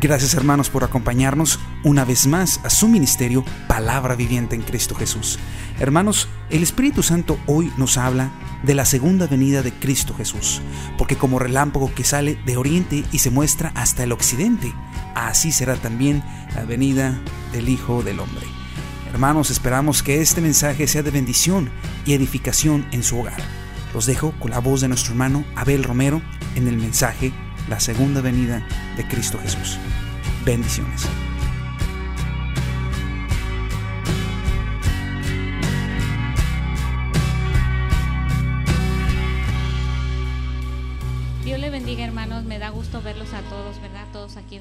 Gracias hermanos por acompañarnos una vez más a su ministerio Palabra Viviente en Cristo Jesús. Hermanos, el Espíritu Santo hoy nos habla de la segunda venida de Cristo Jesús, porque como relámpago que sale de oriente y se muestra hasta el occidente, así será también la venida del Hijo del Hombre. Hermanos, esperamos que este mensaje sea de bendición y edificación en su hogar. Los dejo con la voz de nuestro hermano Abel Romero en el mensaje La segunda venida de Cristo Jesús. Bendiciones.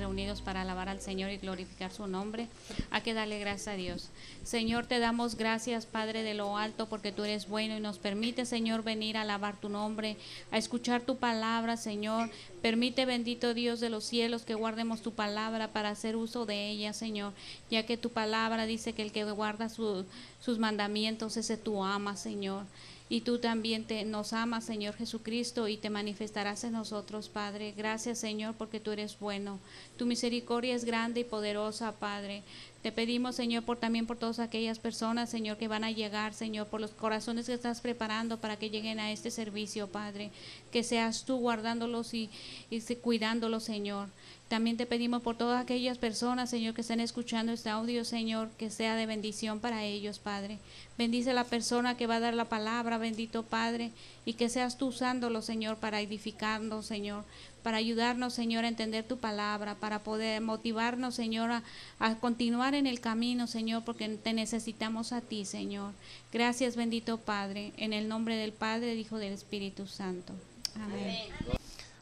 Reunidos para alabar al Señor y glorificar su nombre. Hay que darle gracias a Dios. Señor, te damos gracias, Padre de lo alto, porque tú eres bueno y nos permite, Señor, venir a alabar tu nombre, a escuchar tu palabra, Señor. Permite, bendito Dios de los cielos, que guardemos tu palabra para hacer uso de ella, Señor, ya que tu palabra dice que el que guarda sus mandamientos, ese tú amas, Señor y tú también te, nos amas, Señor Jesucristo, y te manifestarás en nosotros, Padre. Gracias, Señor, porque tú eres bueno. Tu misericordia es grande y poderosa, Padre. Te pedimos, Señor, por también por todas aquellas personas, Señor, que van a llegar, Señor, por los corazones que estás preparando para que lleguen a este servicio, Padre. Que seas tú guardándolos y, y cuidándolos, Señor. También te pedimos por todas aquellas personas, Señor, que estén escuchando este audio, Señor, que sea de bendición para ellos, Padre. Bendice la persona que va a dar la palabra, bendito Padre, y que seas tú usándolo, Señor, para edificarnos, Señor, para ayudarnos, Señor, a entender tu palabra, para poder motivarnos, Señor, a, a, continuar en el camino, Señor, porque te necesitamos a ti, Señor. Gracias, bendito Padre, en el nombre del Padre, del Hijo, del Espíritu Santo. Amén.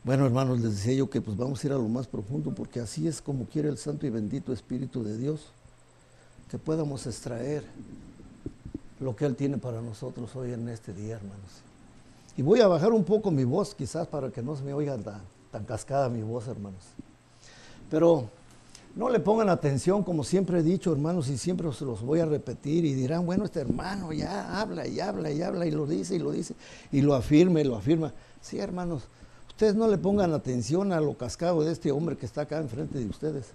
Bueno, hermanos, les decía yo que pues vamos a ir a lo más profundo porque así es como quiere el Santo y bendito Espíritu de Dios, que podamos extraer lo que Él tiene para nosotros hoy en este día, hermanos. Y voy a bajar un poco mi voz, quizás para que no se me oiga tan, tan cascada mi voz, hermanos. Pero no le pongan atención, como siempre he dicho, hermanos, y siempre se los voy a repetir y dirán, bueno, este hermano ya habla y habla y habla y lo dice y lo dice y lo afirma y lo afirma. Sí, hermanos, Ustedes no le pongan atención a lo cascado de este hombre que está acá enfrente de ustedes.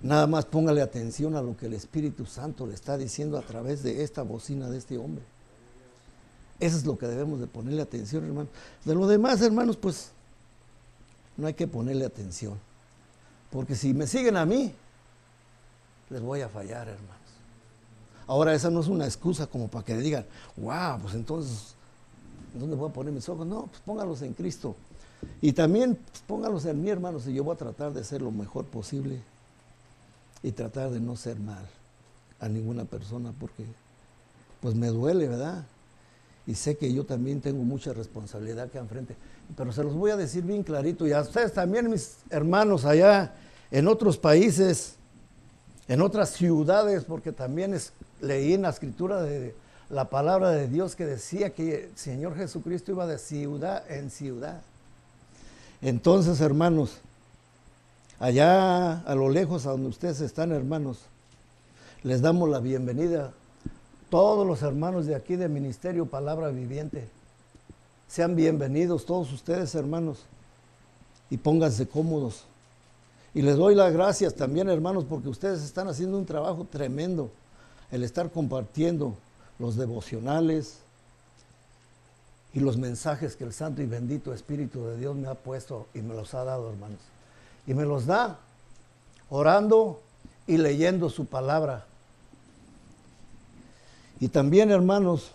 Nada más póngale atención a lo que el Espíritu Santo le está diciendo a través de esta bocina de este hombre. Eso es lo que debemos de ponerle atención, hermanos. De lo demás, hermanos, pues no hay que ponerle atención. Porque si me siguen a mí, les voy a fallar, hermanos. Ahora, esa no es una excusa como para que digan, wow, pues entonces, ¿dónde voy a poner mis ojos? No, pues póngalos en Cristo. Y también pues, póngalos en mí, hermanos, y yo voy a tratar de ser lo mejor posible y tratar de no ser mal a ninguna persona porque pues me duele, ¿verdad? Y sé que yo también tengo mucha responsabilidad acá enfrente. Pero se los voy a decir bien clarito y a ustedes también, mis hermanos, allá en otros países, en otras ciudades, porque también leí en la escritura de la palabra de Dios que decía que el Señor Jesucristo iba de ciudad en ciudad. Entonces, hermanos, allá a lo lejos, a donde ustedes están, hermanos, les damos la bienvenida. Todos los hermanos de aquí de Ministerio Palabra Viviente, sean bienvenidos todos ustedes, hermanos, y pónganse cómodos. Y les doy las gracias también, hermanos, porque ustedes están haciendo un trabajo tremendo, el estar compartiendo los devocionales, y los mensajes que el Santo y bendito Espíritu de Dios me ha puesto y me los ha dado, hermanos. Y me los da orando y leyendo su palabra. Y también, hermanos,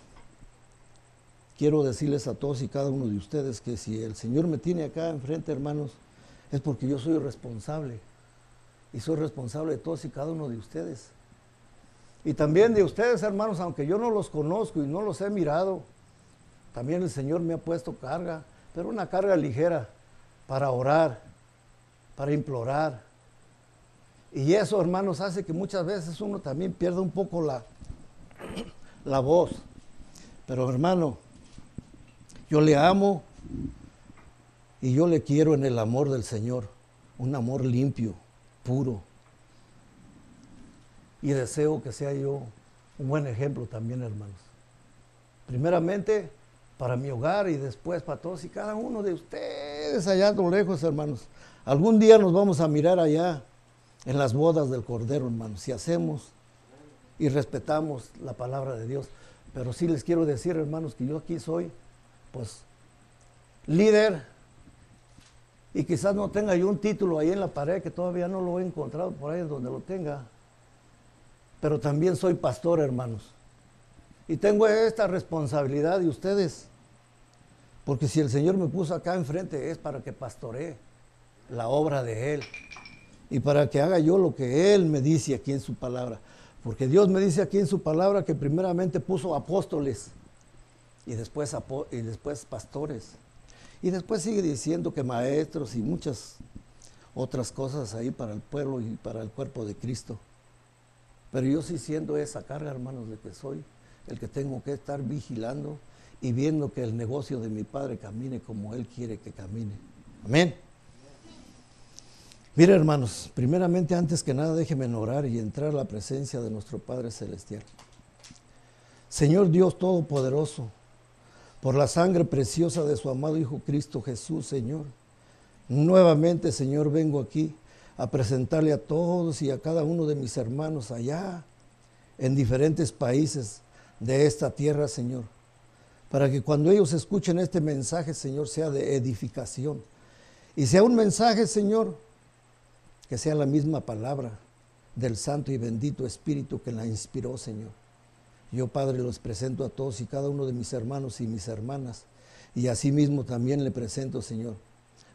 quiero decirles a todos y cada uno de ustedes que si el Señor me tiene acá enfrente, hermanos, es porque yo soy responsable. Y soy responsable de todos y cada uno de ustedes. Y también de ustedes, hermanos, aunque yo no los conozco y no los he mirado, también el Señor me ha puesto carga, pero una carga ligera para orar, para implorar. Y eso, hermanos, hace que muchas veces uno también pierda un poco la, la voz. Pero hermano, yo le amo y yo le quiero en el amor del Señor, un amor limpio, puro. Y deseo que sea yo un buen ejemplo también, hermanos. Primeramente, para mi hogar y después para todos y cada uno de ustedes allá a lo lejos, hermanos. Algún día nos vamos a mirar allá en las bodas del Cordero, hermanos, si hacemos y respetamos la palabra de Dios. Pero sí les quiero decir, hermanos, que yo aquí soy, pues, líder y quizás no tenga yo un título ahí en la pared que todavía no lo he encontrado por ahí donde lo tenga. Pero también soy pastor, hermanos. Y tengo esta responsabilidad de ustedes. Porque si el Señor me puso acá enfrente es para que pastoree la obra de Él. Y para que haga yo lo que Él me dice aquí en su palabra. Porque Dios me dice aquí en su palabra que primeramente puso apóstoles y después, y después pastores. Y después sigue diciendo que maestros y muchas otras cosas ahí para el pueblo y para el cuerpo de Cristo. Pero yo sí siento esa carga, hermanos, de que soy el que tengo que estar vigilando y viendo que el negocio de mi Padre camine como Él quiere que camine. Amén. Mire, hermanos, primeramente, antes que nada, déjenme orar y entrar a la presencia de nuestro Padre Celestial. Señor Dios Todopoderoso, por la sangre preciosa de su amado Hijo Cristo Jesús, Señor. Nuevamente, Señor, vengo aquí a presentarle a todos y a cada uno de mis hermanos allá en diferentes países de esta tierra, Señor, para que cuando ellos escuchen este mensaje, Señor, sea de edificación y sea un mensaje, Señor, que sea la misma palabra del Santo y bendito Espíritu que la inspiró, Señor. Yo, Padre, los presento a todos y cada uno de mis hermanos y mis hermanas. Y asimismo también le presento, Señor,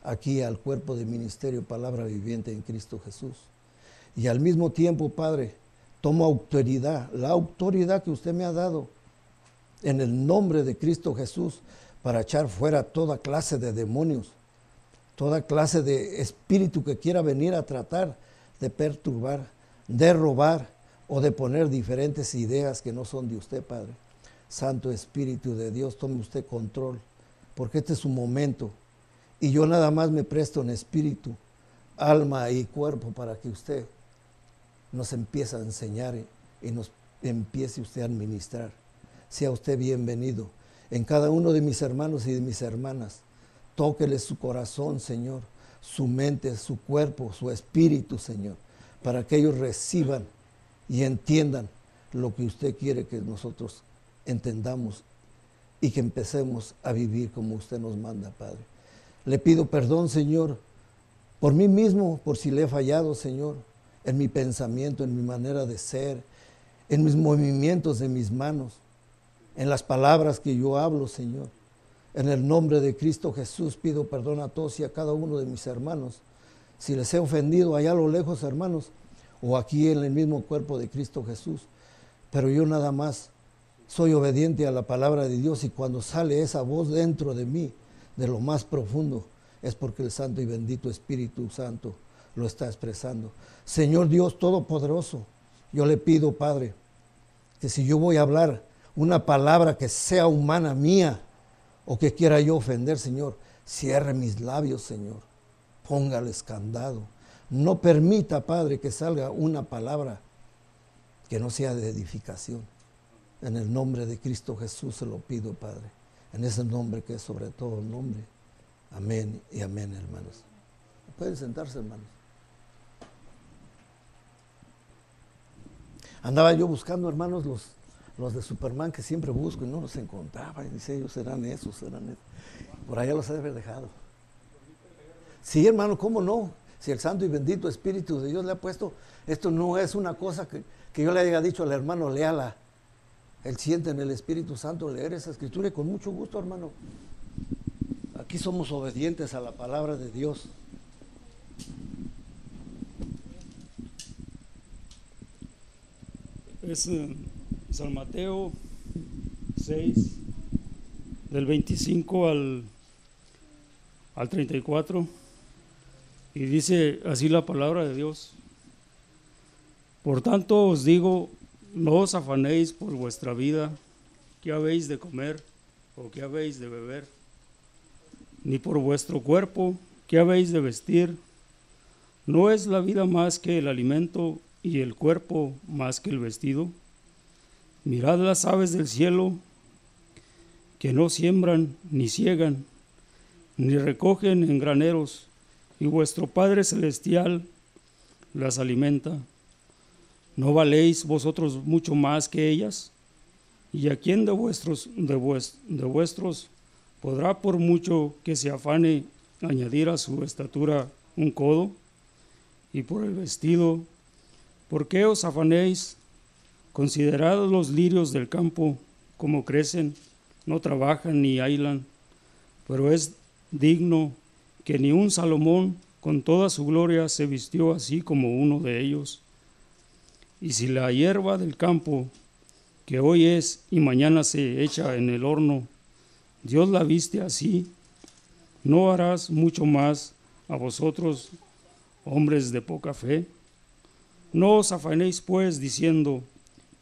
aquí al cuerpo de ministerio Palabra Viviente en Cristo Jesús. Y al mismo tiempo, Padre, tomo autoridad, la autoridad que usted me ha dado en el nombre de Cristo Jesús para echar fuera toda clase de demonios, toda clase de espíritu que quiera venir a tratar de perturbar, de robar, o de poner diferentes ideas que no son de usted, Padre. Santo Espíritu de Dios, tome usted control, porque este es su momento. Y yo nada más me presto en espíritu, alma y cuerpo para que usted nos empiece a enseñar y nos empiece usted a administrar. Sea usted bienvenido en cada uno de mis hermanos y de mis hermanas. Tóquele su corazón, Señor, su mente, su cuerpo, su espíritu, Señor, para que ellos reciban y entiendan lo que usted quiere que nosotros entendamos y que empecemos a vivir como usted nos manda, Padre. Le pido perdón, Señor, por mí mismo, por si le he fallado, Señor, en mi pensamiento, en mi manera de ser, en mis movimientos de mis manos, en las palabras que yo hablo, Señor. En el nombre de Cristo Jesús pido perdón a todos y a cada uno de mis hermanos. Si les he ofendido allá a lo lejos, hermanos, o aquí en el mismo cuerpo de Cristo Jesús. Pero yo nada más soy obediente a la palabra de Dios y cuando sale esa voz dentro de mí, de lo más profundo, es porque el Santo y bendito Espíritu Santo lo está expresando. Señor Dios Todopoderoso, yo le pido, Padre, que si yo voy a hablar una palabra que sea humana mía o que quiera yo ofender, Señor, cierre mis labios, Señor. Póngale escandado no permita, Padre, que salga una palabra que no sea de edificación. En el nombre de Cristo Jesús se lo pido, Padre. En ese nombre que es sobre todo nombre. Amén y amén, hermanos. Pueden sentarse, hermanos. Andaba yo buscando, hermanos, los, los de Superman que siempre busco y no los encontraba. Y dice, ellos serán esos, serán esos. Por allá los he dejado. Sí, hermano, ¿cómo no? si el Santo y bendito Espíritu de Dios le ha puesto, esto no es una cosa que, yo le haya dicho al hermano, léala. Él siente en el Espíritu Santo leer esa escritura y con mucho gusto, hermano. Aquí somos obedientes a la palabra de Dios. Es eh, San Mateo 6, del 25 al, al 34. Y dice así la palabra de Dios. Por tanto os digo, no os afanéis por vuestra vida, qué habéis de comer o qué habéis de beber, ni por vuestro cuerpo, qué habéis de vestir. ¿No es la vida más que el alimento y el cuerpo más que el vestido? Mirad las aves del cielo, que no siembran, ni ciegan, ni recogen en graneros, y vuestro Padre Celestial las alimenta. ¿No valéis vosotros mucho más que ellas? ¿Y a quién de vuestros, de, de vuestros podrá por mucho que se afane añadir a su estatura un codo? Y por el vestido, ¿por qué os afanéis? Considerad los lirios del campo, como crecen, no trabajan ni ailan, pero es digno que ni un Salomón con toda su gloria se vistió así como uno de ellos. Y si la hierba del campo, que hoy es y mañana se echa en el horno, Dios la viste así, ¿no harás mucho más a vosotros, hombres de poca fe? No os afanéis pues diciendo,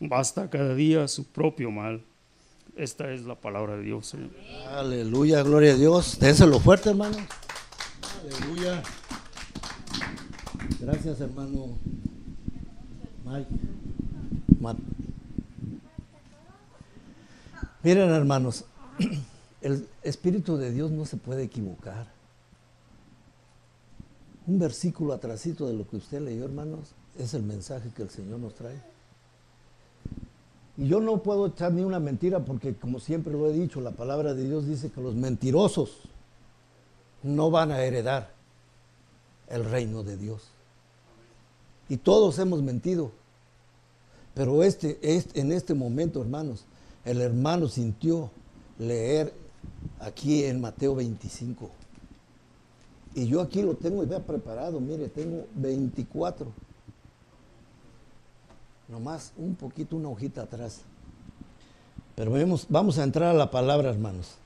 Basta cada día su propio mal. Esta es la palabra de Dios. Aleluya, gloria a Dios. Déselo fuerte, hermano. Aleluya. Gracias, hermano Mike. Miren, hermanos, el Espíritu de Dios no se puede equivocar. Un versículo atrasito de lo que usted leyó, hermanos, es el mensaje que el Señor nos trae. Y yo no puedo echar ni una mentira porque, como siempre lo he dicho, la palabra de Dios dice que los mentirosos no van a heredar el reino de Dios. Y todos hemos mentido. Pero este, este, en este momento, hermanos, el hermano sintió leer aquí en Mateo 25. Y yo aquí lo tengo ya preparado, mire, tengo 24. Nomás un poquito, una hojita atrás. Pero vemos, vamos a entrar a la palabra, hermanos.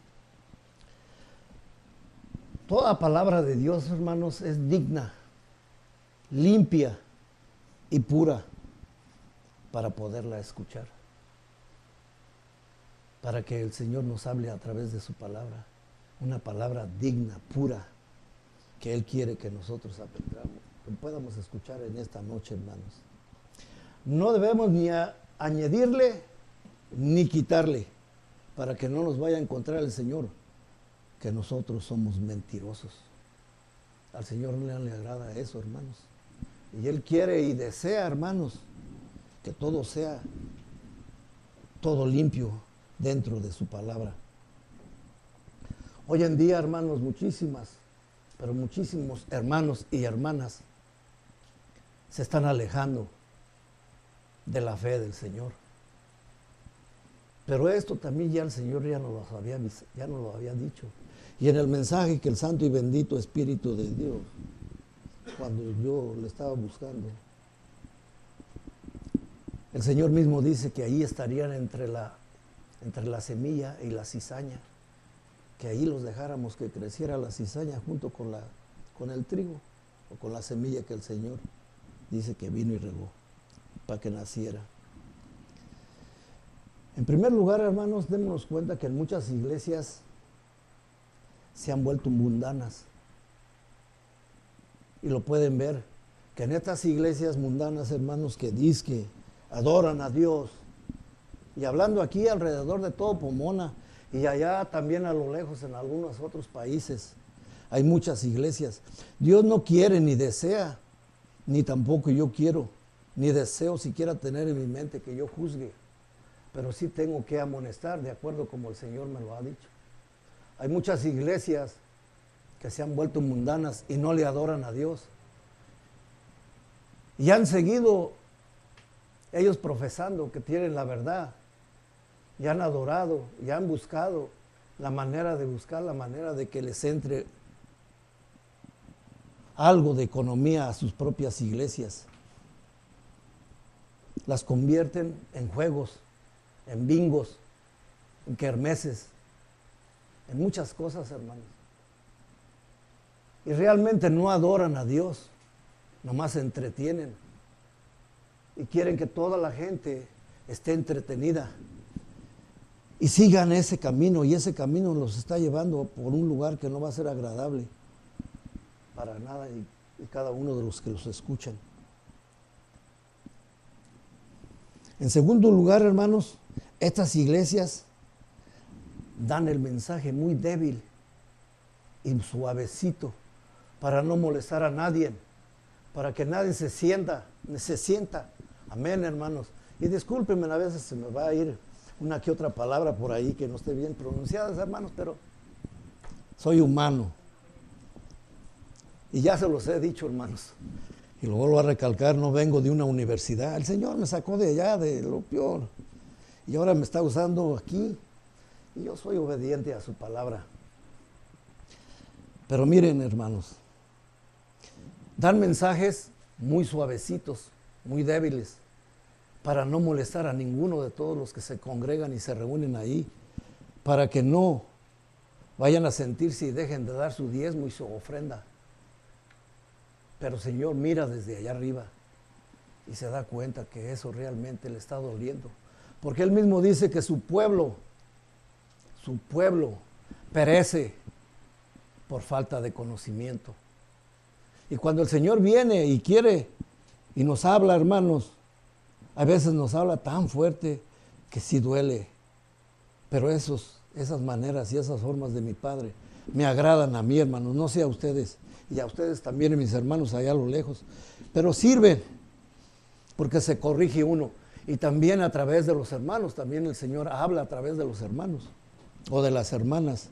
Toda palabra de Dios, hermanos, es digna, limpia y pura para poderla escuchar. Para que el Señor nos hable a través de su palabra. Una palabra digna, pura, que Él quiere que nosotros aprendamos, que podamos escuchar en esta noche, hermanos. No debemos ni añadirle ni quitarle para que no nos vaya a encontrar el Señor que nosotros somos mentirosos. Al Señor no le agrada eso, hermanos. Y Él quiere y desea, hermanos, que todo sea todo limpio dentro de su palabra. Hoy en día, hermanos, muchísimas, pero muchísimos hermanos y hermanas se están alejando de la fe del Señor. Pero esto también ya el Señor ya nos lo había, ya nos lo había dicho. Y en el mensaje que el Santo y bendito Espíritu de Dios, cuando yo le estaba buscando, el Señor mismo dice que ahí estarían entre la, entre la semilla y la cizaña, que ahí los dejáramos que creciera la cizaña junto con, la, con el trigo o con la semilla que el Señor dice que vino y regó que naciera. En primer lugar, hermanos, démonos cuenta que en muchas iglesias se han vuelto mundanas. Y lo pueden ver, que en estas iglesias mundanas, hermanos, que dicen adoran a Dios, y hablando aquí alrededor de todo Pomona, y allá también a lo lejos en algunos otros países, hay muchas iglesias. Dios no quiere ni desea, ni tampoco yo quiero, ni deseo siquiera tener en mi mente que yo juzgue, pero sí tengo que amonestar de acuerdo como el Señor me lo ha dicho. Hay muchas iglesias que se han vuelto mundanas y no le adoran a Dios. Y han seguido ellos profesando que tienen la verdad. Y han adorado y han buscado la manera de buscar, la manera de que les entre algo de economía a sus propias iglesias. Las convierten en juegos, en bingos, en kermeses, en muchas cosas, hermanos. Y realmente no adoran a Dios, nomás se entretienen. y quieren que toda la gente esté entretenida y sigan ese camino y ese camino los está llevando por un lugar que no va a ser agradable para nada y, y cada uno de los que los escuchan. En segundo lugar, hermanos, estas iglesias dan el mensaje muy débil y suavecito para no molestar a nadie, para que nadie se sienta, se sienta. Amén, hermanos. Y discúlpenme, a veces se me va a ir una que otra palabra por ahí que no esté bien pronunciada, hermanos, pero soy humano. Y ya se los he dicho, hermanos. Y lo vuelvo a recalcar, no vengo de una universidad. El Señor me sacó de allá, de lo peor. Y ahora me está usando aquí. Y yo soy obediente a su palabra. Pero miren, hermanos, dan mensajes muy suavecitos, muy débiles, para no molestar a ninguno de todos los que se congregan y se reúnen ahí, para que no vayan a sentirse y dejen de dar su diezmo y su ofrenda. Pero Señor mira desde allá arriba y se da cuenta que eso realmente le está doliendo. Porque Él mismo dice que su pueblo, su pueblo perece por falta de conocimiento. Y cuando el Señor viene y quiere y nos habla, hermanos, a veces nos habla tan fuerte que sí duele. Pero esos, esas maneras y esas formas de mi Padre me agradan a mí, hermanos, no sé a ustedes y a ustedes también, mis hermanos, allá a lo lejos. Pero sirven porque se corrige uno. Y también a través de los hermanos, también el Señor habla a través de los hermanos o de las hermanas.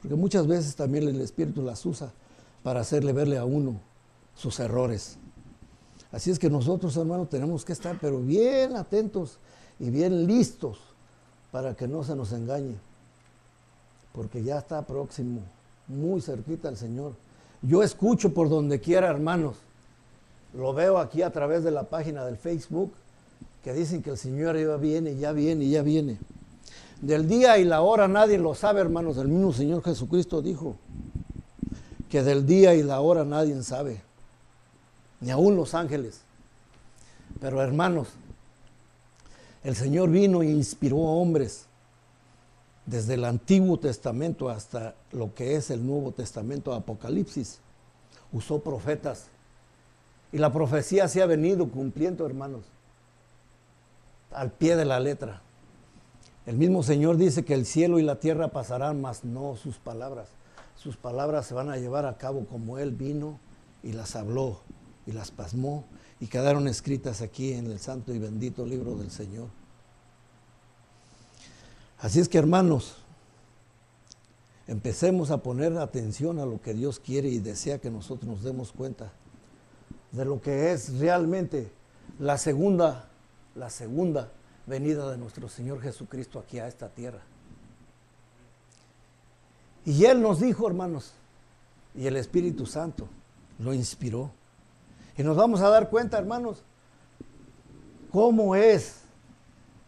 Porque muchas veces también el Espíritu las usa para hacerle verle a uno sus errores. Así es que nosotros, hermanos, tenemos que estar, pero bien atentos y bien listos para que no se nos engañe. Porque ya está próximo, muy cerquita el Señor. Yo escucho por donde quiera, hermanos. Lo veo aquí a través de la página del Facebook, que dicen que el Señor ya viene, ya viene, ya viene. Del día y la hora nadie lo sabe, hermanos. El mismo Señor Jesucristo dijo que del día y la hora nadie sabe, ni aún los ángeles. Pero hermanos, el Señor vino e inspiró a hombres desde el Antiguo Testamento hasta lo que es el Nuevo Testamento, Apocalipsis, usó profetas. Y la profecía se ha venido cumpliendo, hermanos, al pie de la letra. El mismo Señor dice que el cielo y la tierra pasarán, mas no sus palabras. Sus palabras se van a llevar a cabo como Él vino y las habló y las pasmó y quedaron escritas aquí en el santo y bendito libro del Señor. Así es que hermanos, empecemos a poner atención a lo que Dios quiere y desea que nosotros nos demos cuenta de lo que es realmente la segunda, la segunda venida de nuestro Señor Jesucristo aquí a esta tierra. Y Él nos dijo, hermanos, y el Espíritu Santo lo inspiró. Y nos vamos a dar cuenta, hermanos, cómo es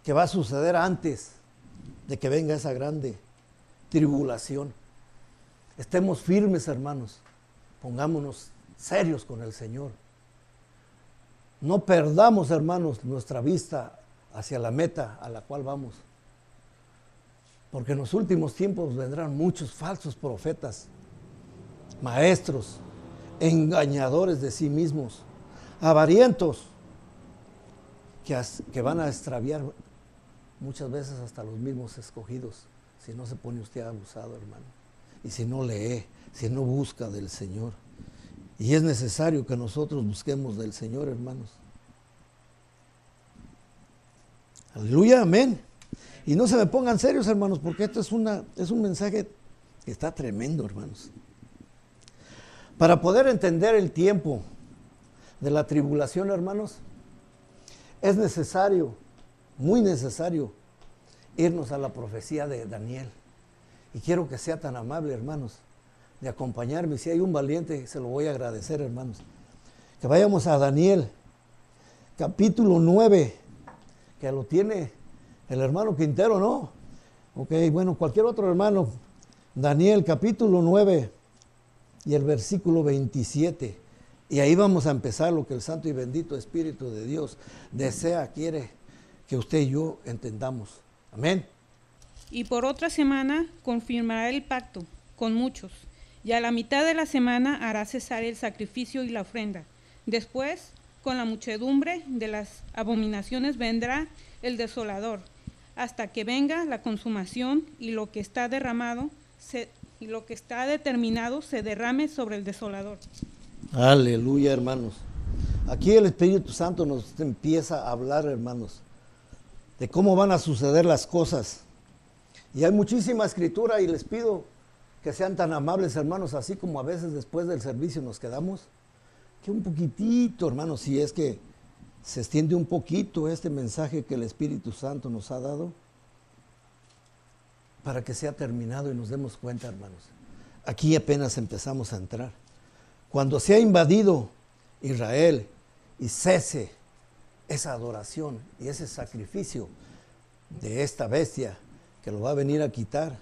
que va a suceder antes de que venga esa grande tribulación. Estemos firmes, hermanos. Pongámonos serios con el Señor. No perdamos, hermanos, nuestra vista hacia la meta a la cual vamos. Porque en los últimos tiempos vendrán muchos falsos profetas, maestros, engañadores de sí mismos, avarientos, que, van a extraviar muchas veces hasta los mismos escogidos, si no se pone usted abusado, hermano, y si no lee, si no busca del Señor. Y es necesario que nosotros busquemos del Señor, hermanos. Aleluya, amén. Y no se me pongan serios, hermanos, porque esto es, una, es un mensaje que está tremendo, hermanos. Para poder entender el tiempo de la tribulación, hermanos, es necesario muy necesario irnos a la profecía de Daniel. Y quiero que sea tan amable, hermanos, de acompañarme. Si hay un valiente, se lo voy a agradecer, hermanos. Que vayamos a Daniel, capítulo 9, que lo tiene el hermano Quintero, ¿no? Ok, bueno, cualquier otro hermano. Daniel, capítulo 9 y el versículo 27. Y ahí vamos a empezar lo que el Santo y bendito Espíritu de Dios desea, quiere que usted y yo entendamos. Amén. Y por otra semana confirmará el pacto con muchos, y a la mitad de la semana hará cesar el sacrificio y la ofrenda. Después, con la muchedumbre de las abominaciones vendrá el desolador, hasta que venga la consumación y lo que está derramado se, y lo que está determinado se derrame sobre el desolador. Aleluya, hermanos. Aquí el Espíritu Santo nos empieza a hablar, hermanos, de cómo van a suceder las cosas. Y hay muchísima escritura y les pido que sean tan amables, hermanos, así como a veces después del servicio nos quedamos, que un poquitito, hermanos, si es que se extiende un poquito este mensaje que el Espíritu Santo nos ha dado, para que sea terminado y nos demos cuenta, hermanos. Aquí apenas empezamos a entrar. Cuando se ha invadido Israel y cese esa adoración y ese sacrificio de esta bestia que lo va a venir a quitar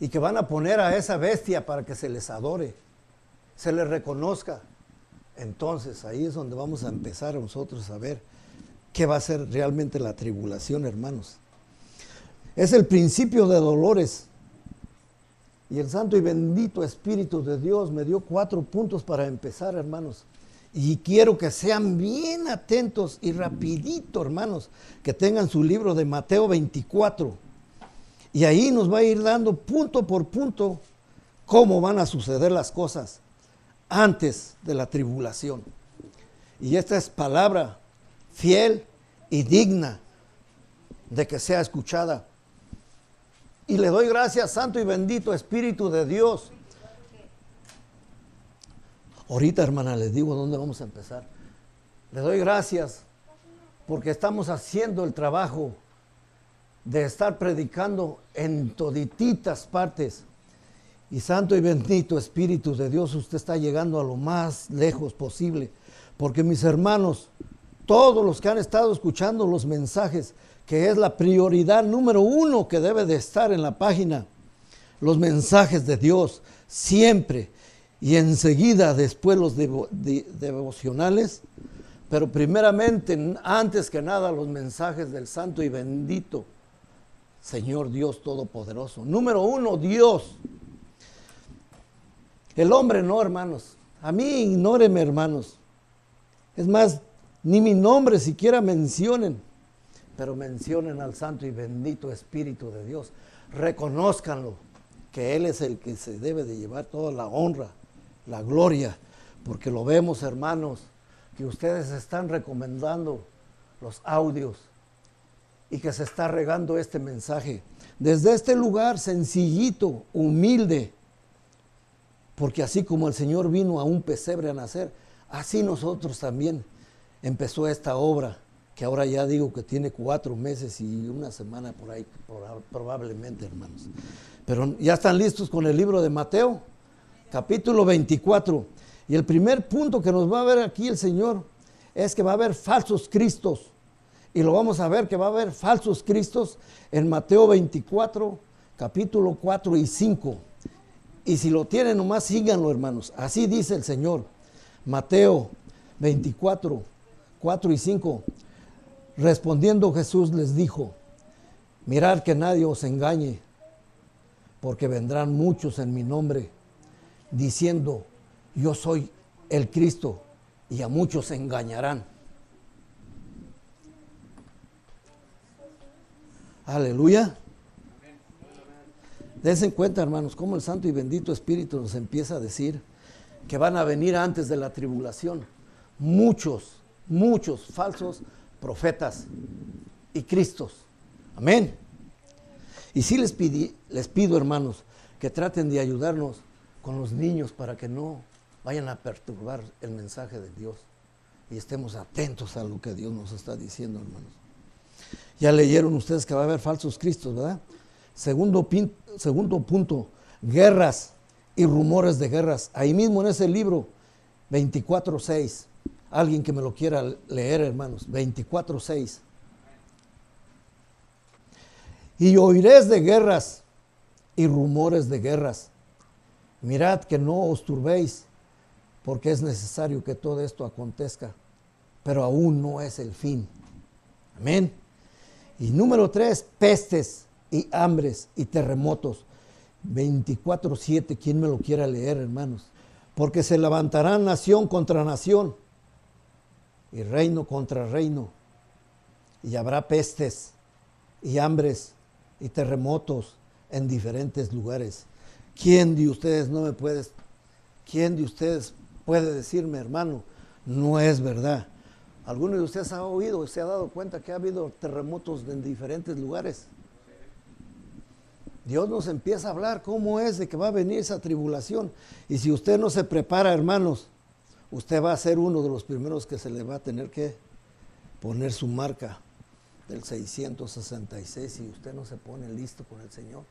y que van a poner a esa bestia para que se les adore, se les reconozca. Entonces ahí es donde vamos a empezar nosotros a ver qué va a ser realmente la tribulación, hermanos. Es el principio de dolores y el Santo y bendito Espíritu de Dios me dio cuatro puntos para empezar, hermanos. Y quiero que sean bien atentos y rapidito, hermanos, que tengan su libro de Mateo 24. Y ahí nos va a ir dando punto por punto cómo van a suceder las cosas antes de la tribulación. Y esta es palabra fiel y digna de que sea escuchada y le doy gracias, Santo y bendito Espíritu de Dios. Ahorita, hermana, les digo dónde vamos a empezar. Le doy gracias porque estamos haciendo el trabajo de estar predicando en todititas partes. Y Santo y bendito Espíritu de Dios, usted está llegando a lo más lejos posible. Porque mis hermanos, todos los que han estado escuchando los mensajes, que es la prioridad número uno que debe de estar en la página. Los mensajes de Dios siempre y enseguida después los devocionales, pero primeramente, antes que nada, los mensajes del Santo y bendito Señor Dios Todopoderoso. Número uno, Dios. El hombre no, hermanos. A mí ignóreme, hermanos. Es más, ni mi nombre siquiera mencionen pero mencionen al Santo y bendito Espíritu de Dios. Reconózcanlo, que Él es el que se debe de llevar toda la honra, la gloria, porque lo vemos, hermanos, que ustedes están recomendando los audios y que se está regando este mensaje. Desde este lugar sencillito, humilde, porque así como el Señor vino a un pesebre a nacer, así nosotros también empezó esta obra que ahora ya digo que tiene cuatro meses y una semana por ahí, probablemente, hermanos. Pero ya están listos con el libro de Mateo, capítulo 24. Y el primer punto que nos va a ver aquí el Señor es que va a haber falsos cristos. Y lo vamos a ver que va a haber falsos cristos en Mateo 24, capítulo 4 y 5. Y si lo tienen nomás síganlo, hermanos. Así dice el Señor. Mateo 24, 4 y 5. Respondiendo Jesús les dijo, mirad que nadie os engañe, porque vendrán muchos en mi nombre, diciendo, yo soy el Cristo, y a muchos engañarán. Aleluya. Dense cuenta, hermanos, cómo el Santo y bendito Espíritu nos empieza a decir que van a venir antes de la tribulación muchos, muchos falsos profetas y Cristos. Amén. Y sí les, les pido, hermanos, que traten de ayudarnos con los niños para que no vayan a perturbar el mensaje de Dios y estemos atentos a lo que Dios nos está diciendo, hermanos. Ya leyeron ustedes que va a haber falsos cristos, ¿verdad? Segundo, segundo punto, guerras y rumores de guerras. Ahí mismo en ese libro 24.6 Alguien que me lo quiera leer, hermanos. 24.6. Y oiréis de guerras y rumores de guerras. Mirad que no os turbéis, porque es necesario que todo esto acontezca, pero aún no es el fin. Amén. Y número tres, pestes y hambres y terremotos. 24-7, ¿quién me lo quiera leer, hermanos? Porque se levantará nación contra nación y reino contra reino. Y habrá pestes y hambres y terremotos en diferentes lugares. ¿Quién de ustedes no me puede, quién de ustedes puede decirme, hermano, no es verdad? ¿Alguno de ustedes ha oído, se ha dado cuenta que ha habido terremotos en diferentes lugares? Dios nos empieza a hablar cómo es de que va a venir esa tribulación. Y si usted no se prepara, hermanos, usted va a ser uno de los primeros que se le va a tener que poner su marca del 666 si usted no se pone listo con el Señor.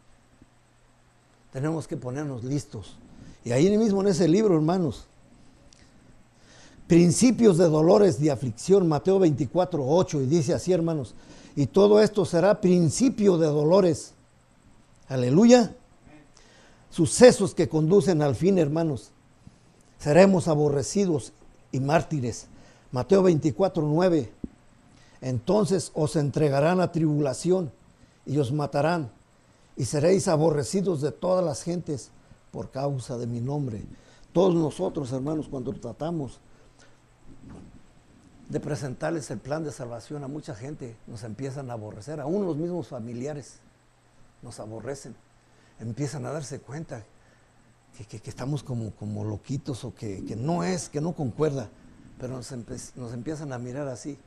Tenemos que ponernos listos. Y ahí mismo en ese libro, hermanos, principios de dolores de aflicción, Mateo 24, 8, y dice así, hermanos, y todo esto será principio de dolores. Aleluya. Sucesos que conducen al fin, hermanos. Seremos aborrecidos y mártires. Mateo 24, 9. Entonces os entregarán a tribulación y os matarán y seréis aborrecidos de todas las gentes por causa de mi nombre. Todos nosotros, hermanos, cuando tratamos de presentarles el plan de salvación a mucha gente, nos empiezan a aborrecer, aún los mismos familiares nos aborrecen, empiezan a darse cuenta que, estamos como, como, loquitos o que, no es, que no concuerda, pero nos, nos empiezan a mirar así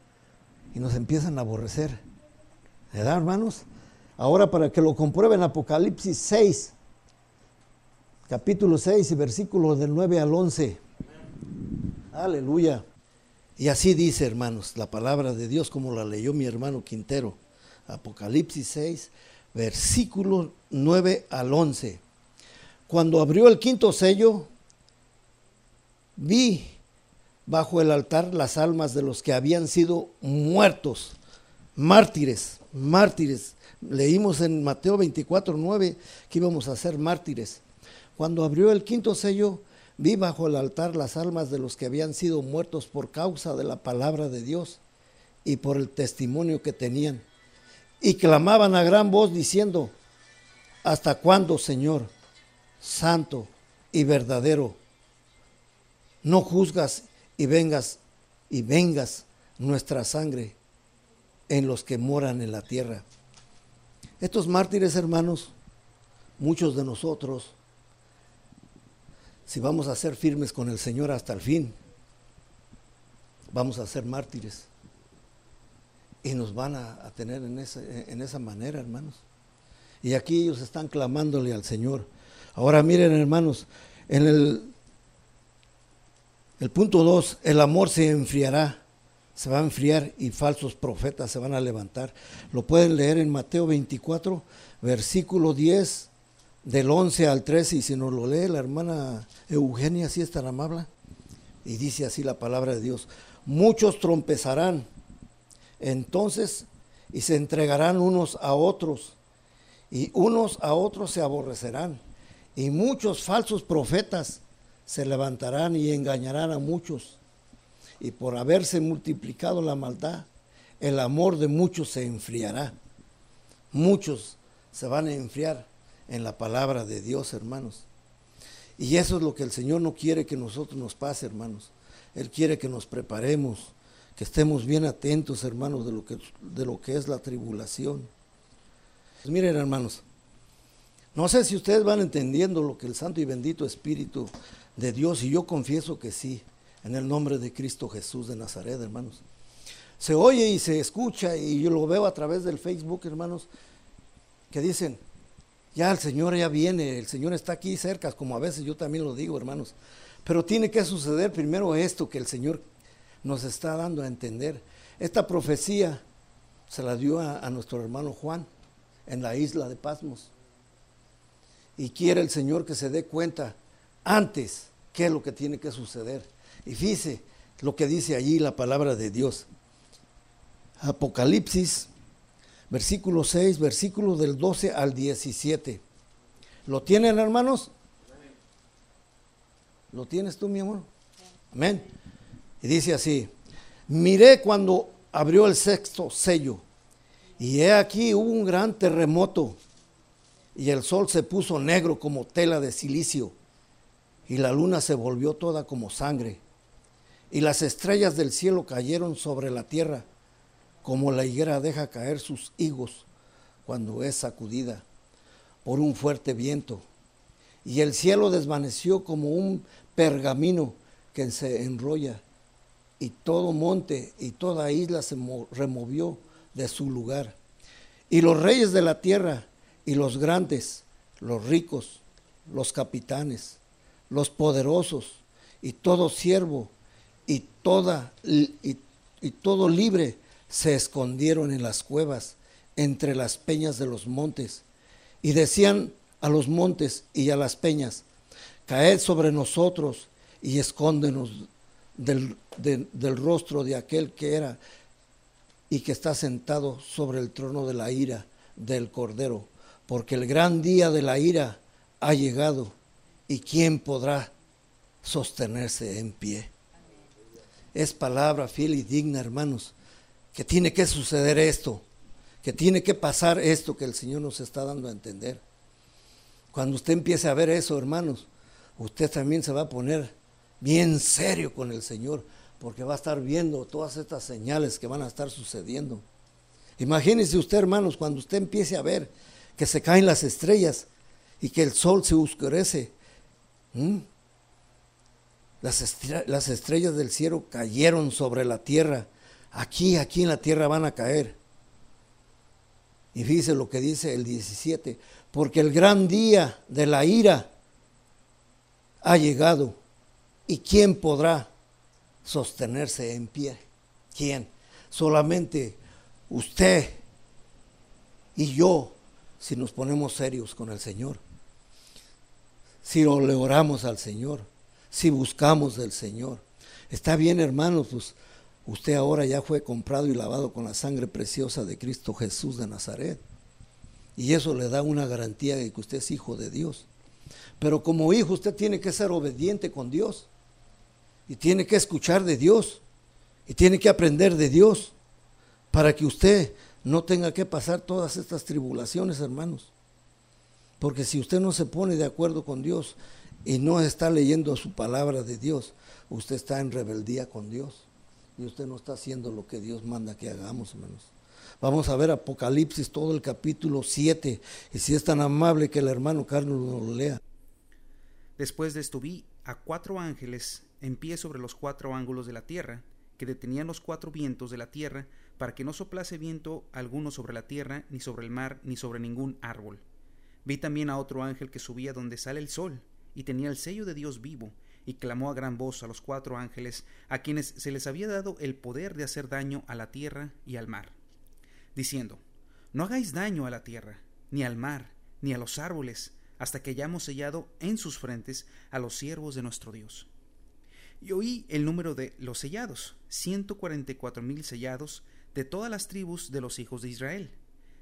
y nos empiezan a aborrecer. ¿Verdad, hermanos? Ahora para que lo comprueben, Apocalipsis 6, capítulo 6 y versículos del 9 al 11. Aleluya. Y así dice, hermanos, la palabra de Dios como la leyó mi hermano Quintero. Apocalipsis 6, versículo 9 al 11. Cuando abrió el quinto sello, vi bajo el altar las almas de los que habían sido muertos, mártires, mártires. Leímos en Mateo 24, 9 que íbamos a ser mártires. Cuando abrió el quinto sello, vi bajo el altar las almas de los que habían sido muertos por causa de la palabra de Dios y por el testimonio que tenían. Y clamaban a gran voz diciendo, ¿hasta cuándo, Señor, santo y verdadero, no juzgas y vengas y vengas nuestra sangre en los que moran en la tierra. Estos mártires, hermanos, muchos de nosotros, si vamos a ser firmes con el Señor hasta el fin, vamos a ser mártires. Y nos van a, tener en esa, en esa manera, hermanos. Y aquí ellos están clamándole al Señor. Ahora miren, hermanos, en el el punto 2, el amor se enfriará, se va a enfriar y falsos profetas se van a levantar. Lo pueden leer en Mateo 24, versículo 10, del 11 al 13, y si nos lo lee la hermana Eugenia, si es tan amable, y dice así la palabra de Dios, muchos trompezarán entonces y se entregarán unos a otros, y unos a otros se aborrecerán, y muchos falsos profetas se levantarán y engañarán a muchos. Y por haberse multiplicado la maldad, el amor de muchos se enfriará. Muchos se van a enfriar en la palabra de Dios, hermanos. Y eso es lo que el Señor no quiere que nosotros nos pase, hermanos. Él quiere que nos preparemos, que estemos bien atentos, hermanos, de lo que, de lo que es la tribulación. Pues miren, hermanos, no sé si ustedes van entendiendo lo que el Santo y bendito Espíritu de Dios y yo confieso que sí, en el nombre de Cristo Jesús de Nazaret, hermanos. Se oye y se escucha y yo lo veo a través del Facebook, hermanos, que dicen, ya el Señor ya viene, el Señor está aquí cerca, como a veces yo también lo digo, hermanos. Pero tiene que suceder primero esto que el Señor nos está dando a entender. Esta profecía se la dio a, nuestro hermano Juan en la isla de Pasmos. Y quiere el Señor que se dé cuenta antes qué es lo que tiene que suceder. Y fíjese lo que dice allí la palabra de Dios. Apocalipsis, versículo 6, versículo del 12 al 17. ¿Lo tienen, hermanos? ¿Lo tienes tú, mi amor? Amén. Y dice así, miré cuando abrió el sexto sello, y he aquí hubo un gran terremoto, y el sol se puso negro como tela de silicio, y la luna se volvió toda como sangre, y las estrellas del cielo cayeron sobre la tierra, como la higuera deja caer sus higos cuando es sacudida por un fuerte viento. Y el cielo desvaneció como un pergamino que se enrolla, y todo monte y toda isla se removió de su lugar. Y los reyes de la tierra y los grandes, los ricos, los capitanes, los poderosos y todo siervo toda y, todo libre se escondieron en las cuevas entre las peñas de los montes y decían a los montes y a las peñas, caed sobre nosotros y escóndenos del, del rostro de aquel que era y que está sentado sobre el trono de la ira del Cordero, porque el gran día de la ira ha llegado y quién podrá sostenerse en pie. Es palabra fiel y digna, hermanos, que tiene que suceder esto, que tiene que pasar esto que el Señor nos está dando a entender. Cuando usted empiece a ver eso, hermanos, usted también se va a poner bien serio con el Señor, porque va a estar viendo todas estas señales que van a estar sucediendo. Imagínese usted, hermanos, cuando usted empiece a ver que se caen las estrellas y que el sol se oscurece. Las, las estrellas del cielo cayeron sobre la tierra. Aquí, aquí en la tierra van a caer. Y fíjese lo que dice el 17, porque el gran día de la ira ha llegado. ¿Y quién podrá sostenerse en pie? ¿Quién? Solamente usted y yo, si nos ponemos serios con el Señor, si le oramos al Señor, si buscamos del Señor. Está bien, hermanos, pues Usted ahora ya fue comprado y lavado con la sangre preciosa de Cristo Jesús de Nazaret. Y eso le da una garantía de que usted es hijo de Dios. Pero como hijo usted tiene que ser obediente con Dios. Y tiene que escuchar de Dios. Y tiene que aprender de Dios. Para que usted no tenga que pasar todas estas tribulaciones, hermanos. Porque si usted no se pone de acuerdo con Dios y no está leyendo su palabra de Dios, usted está en rebeldía con Dios y usted no está haciendo lo que Dios manda que hagamos, hermanos. Vamos a ver Apocalipsis, todo el capítulo 7, y si es tan amable que el hermano Carlos lo lea. Después de esto vi a cuatro ángeles en pie sobre los cuatro ángulos de la tierra, que detenían los cuatro vientos de la tierra, para que no soplase viento alguno sobre la tierra, ni sobre el mar, ni sobre ningún árbol. Vi también a otro ángel que subía donde sale el sol, y tenía el sello de Dios vivo, y clamó a gran voz a los cuatro ángeles, a quienes se les había dado el poder de hacer daño a la tierra y al mar, diciendo, No hagáis daño a la tierra, ni al mar, ni a los árboles, hasta que hayamos sellado en sus frentes a los siervos de nuestro Dios. Y oí el número de los sellados, ciento cuarenta y cuatro mil sellados, de todas las tribus de los hijos de Israel.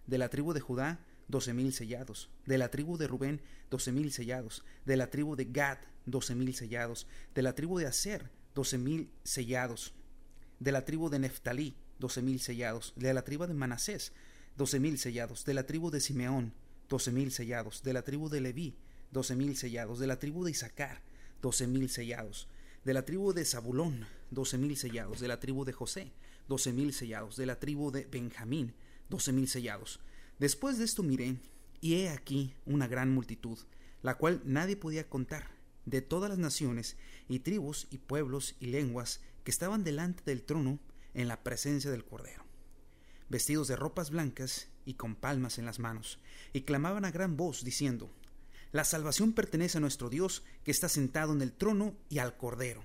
De la tribu de Judá, doce mil sellados. De la tribu de Rubén, doce mil sellados. De la tribu de Gad, doce mil sellados. De la tribu de Aser, mil sellados. De la tribu de Neftalí, doce mil sellados. De la tribu de Manasés, doce mil sellados. De la tribu de Simeón, doce mil sellados. De la tribu de Leví, doce mil sellados. De la tribu de Isaacar, mil sellados. De la tribu de Zabulón, mil sellados. De la tribu de José, doce mil sellados. De la tribu de Benjamín, doce mil sellados. Después de esto miré, y he aquí una gran multitud, la cual nadie podía contar, de todas las naciones, y tribus, y pueblos, y lenguas, que estaban delante del trono en la presencia del Cordero, vestidos de ropas blancas y con palmas en las manos, y clamaban a gran voz, diciendo, La salvación pertenece a nuestro Dios, que está sentado en el trono y al Cordero.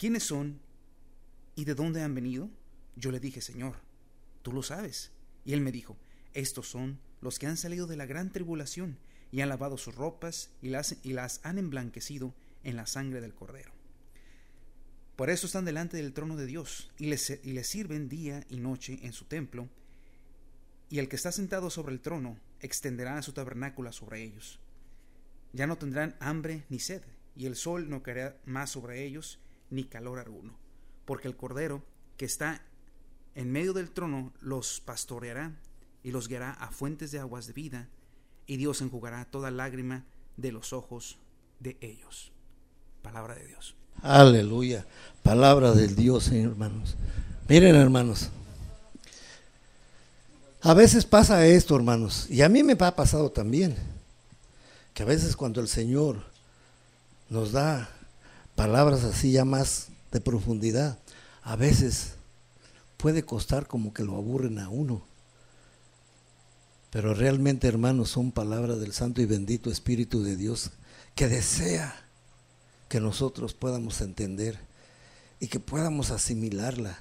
¿quiénes son ¿y de dónde han venido? Yo le dije, Señor, tú lo sabes. Y él me dijo, estos son los que han salido de la gran tribulación y han lavado sus ropas y las, han emblanquecido en la sangre del Cordero. Por eso están delante del trono de Dios y les, y les sirven día y noche en su templo, y el que está sentado sobre el trono extenderá su tabernáculo sobre ellos. Ya no tendrán hambre ni sed, y el sol no caerá más sobre ellos, ni calor alguno, porque el Cordero que está en medio del trono los pastoreará y los guiará a fuentes de aguas de vida, y Dios enjugará toda lágrima de los ojos de ellos. Palabra de Dios. Aleluya. Palabra del Dios, hermanos. Miren, hermanos. A veces pasa esto, hermanos, y a mí me ha pasado también, que a veces cuando el Señor nos da palabras así ya más de profundidad, a veces puede costar como que lo aburren a uno. Pero realmente, hermanos, son palabras del Santo y bendito Espíritu de Dios que desea que nosotros podamos entender y que podamos asimilarla,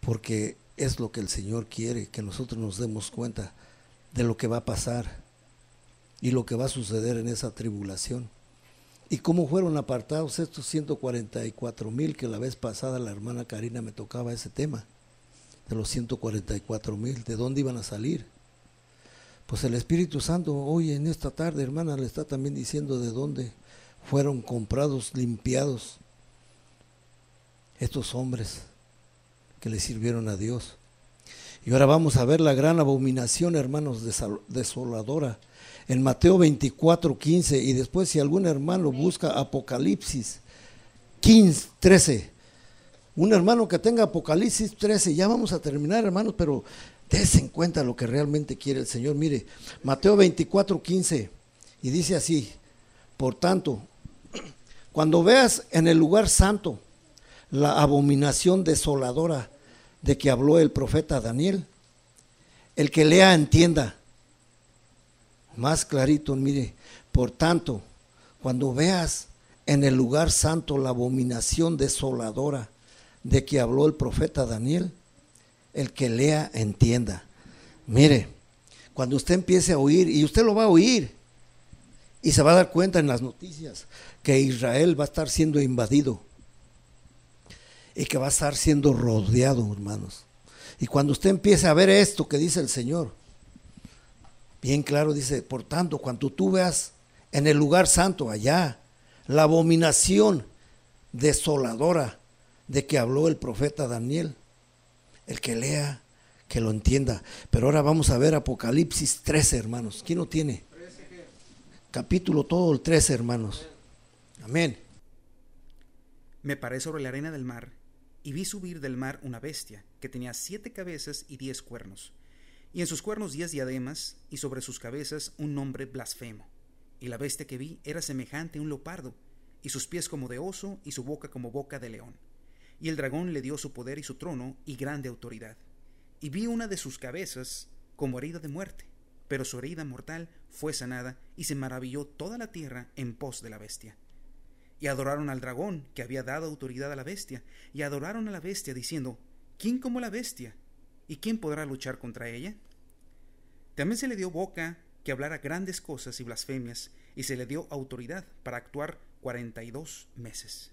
porque es lo que el Señor quiere, que nosotros nos demos cuenta de lo que va a pasar y lo que va a suceder en esa tribulación. Y cómo fueron apartados estos 144 mil que la vez pasada la hermana Karina me tocaba ese tema, de los 144 mil, de dónde iban a salir. Pues el Espíritu Santo hoy en esta tarde, hermana, le está también diciendo de dónde fueron comprados, limpiados estos hombres que le sirvieron a Dios. Y ahora vamos a ver la gran abominación, hermanos, desoladora. En Mateo 24, 15, y después si algún hermano busca Apocalipsis 15, 13, un hermano que tenga Apocalipsis 13, ya vamos a terminar, hermanos, pero Dese en cuenta lo que realmente quiere el Señor. Mire, Mateo 24, 15, y dice así, por tanto, cuando veas en el lugar santo la abominación desoladora de que habló el profeta Daniel, el que lea entienda. Más clarito, mire, por tanto, cuando veas en el lugar santo la abominación desoladora de que habló el profeta Daniel, el que lea entienda. Mire, cuando usted empiece a oír, y usted lo va a oír, y se va a dar cuenta en las noticias que Israel va a estar siendo invadido y que va a estar siendo rodeado, hermanos. Y cuando usted empiece a ver esto que dice el Señor, bien claro dice, por tanto, cuando tú veas en el lugar santo allá la abominación desoladora de que habló el profeta Daniel, el que lea, que lo entienda. Pero ahora vamos a ver Apocalipsis 13, hermanos. ¿Quién lo tiene? Capítulo todo el 13, hermanos. Amén. Me paré sobre la arena del mar y vi subir del mar una bestia que tenía siete cabezas y diez cuernos, y en sus cuernos diez diademas, y sobre sus cabezas un nombre blasfemo. Y la bestia que vi era semejante a un leopardo, y sus pies como de oso, y su boca como boca de león y el dragón le dio su poder y su trono y grande autoridad. Y vi una de sus cabezas como herida de muerte, pero su herida mortal fue sanada y se maravilló toda la tierra en pos de la bestia. Y adoraron al dragón que había dado autoridad a la bestia, y adoraron a la bestia diciendo, ¿quién como la bestia? ¿Y quién podrá luchar contra ella? También se le dio boca que hablara grandes cosas y blasfemias, y se le dio autoridad para actuar cuarenta y dos meses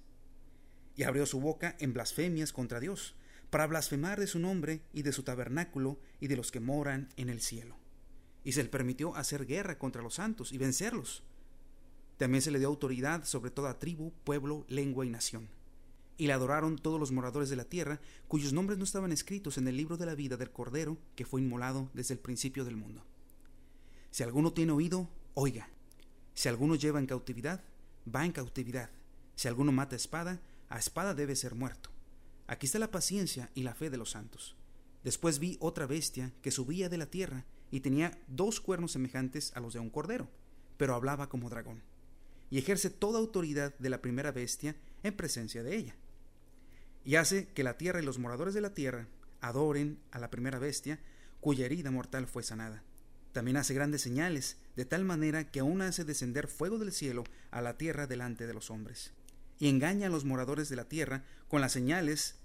y abrió su boca en blasfemias contra Dios, para blasfemar de su nombre y de su tabernáculo y de los que moran en el cielo. Y se le permitió hacer guerra contra los santos y vencerlos. También se le dio autoridad sobre toda tribu, pueblo, lengua y nación. Y le adoraron todos los moradores de la tierra, cuyos nombres no estaban escritos en el libro de la vida del Cordero que fue inmolado desde el principio del mundo. Si alguno tiene oído, oiga. Si alguno lleva en cautividad, va en cautividad. Si alguno mata espada, a espada debe ser muerto. Aquí está la paciencia y la fe de los santos. Después vi otra bestia que subía de la tierra y tenía dos cuernos semejantes a los de un cordero, pero hablaba como dragón, y ejerce toda autoridad de la primera bestia en presencia de ella. Y hace que la tierra y los moradores de la tierra adoren a la primera bestia, cuya herida mortal fue sanada. También hace grandes señales, de tal manera que aún hace descender fuego del cielo a la tierra delante de los hombres y engaña a los moradores de la tierra con las señales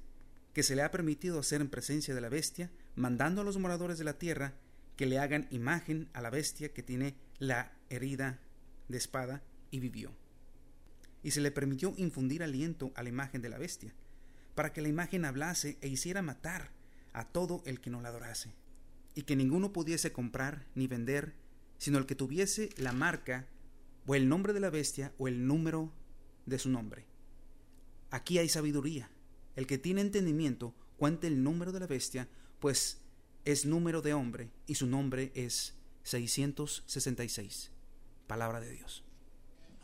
que se le ha permitido hacer en presencia de la bestia, mandando a los moradores de la tierra que le hagan imagen a la bestia que tiene la herida de espada y vivió. Y se le permitió infundir aliento a la imagen de la bestia, para que la imagen hablase e hiciera matar a todo el que no la adorase, y que ninguno pudiese comprar ni vender, sino el que tuviese la marca o el nombre de la bestia o el número de su nombre. Aquí hay sabiduría. El que tiene entendimiento cuente el número de la bestia, pues es número de hombre y su nombre es 666. Palabra de Dios.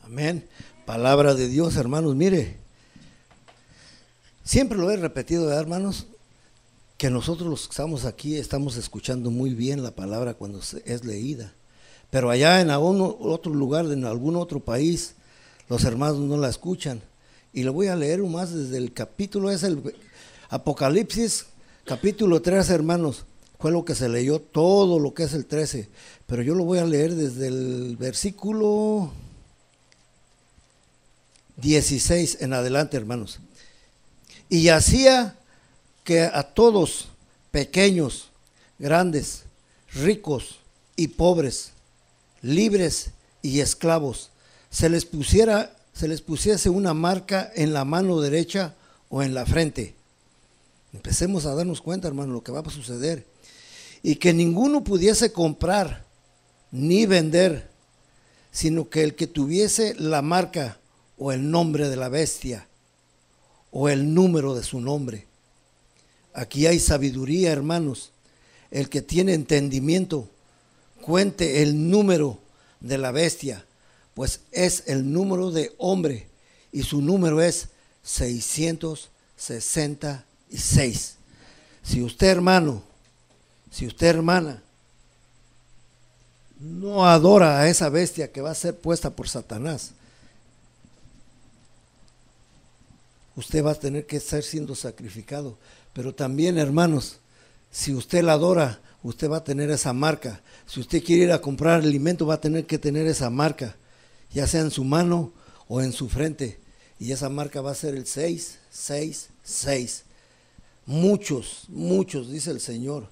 Amén. Palabra de Dios, hermanos. Mire, siempre lo he repetido, hermanos, que nosotros los que estamos aquí estamos escuchando muy bien la palabra cuando es leída. Pero allá en algún otro lugar, en algún otro país, los hermanos no la escuchan. Y lo voy a leer más desde el capítulo, es el Apocalipsis, capítulo 3, hermanos. Fue lo que se leyó, todo lo que es el 13. Pero yo lo voy a leer desde el versículo 16 en adelante, hermanos. Y hacía que a todos, pequeños, grandes, ricos y pobres, libres y esclavos, se les pusiera se les pusiese una marca en la mano derecha o en la frente. Empecemos a darnos cuenta, hermano, lo que va a suceder. Y que ninguno pudiese comprar ni vender, sino que el que tuviese la marca o el nombre de la bestia o el número de su nombre. Aquí hay sabiduría, hermanos. El que tiene entendimiento, cuente el número de la bestia pues es el número de hombre y su número es 666. Si usted hermano, si usted hermana, no adora a esa bestia que va a ser puesta por Satanás, usted va a tener que estar siendo sacrificado. Pero también, hermanos, si usted la adora, usted va a tener esa marca. Si usted quiere ir a comprar alimento, va a tener que tener esa marca ya sea en su mano o en su frente. Y esa marca va a ser el 666. Muchos, muchos, dice el Señor,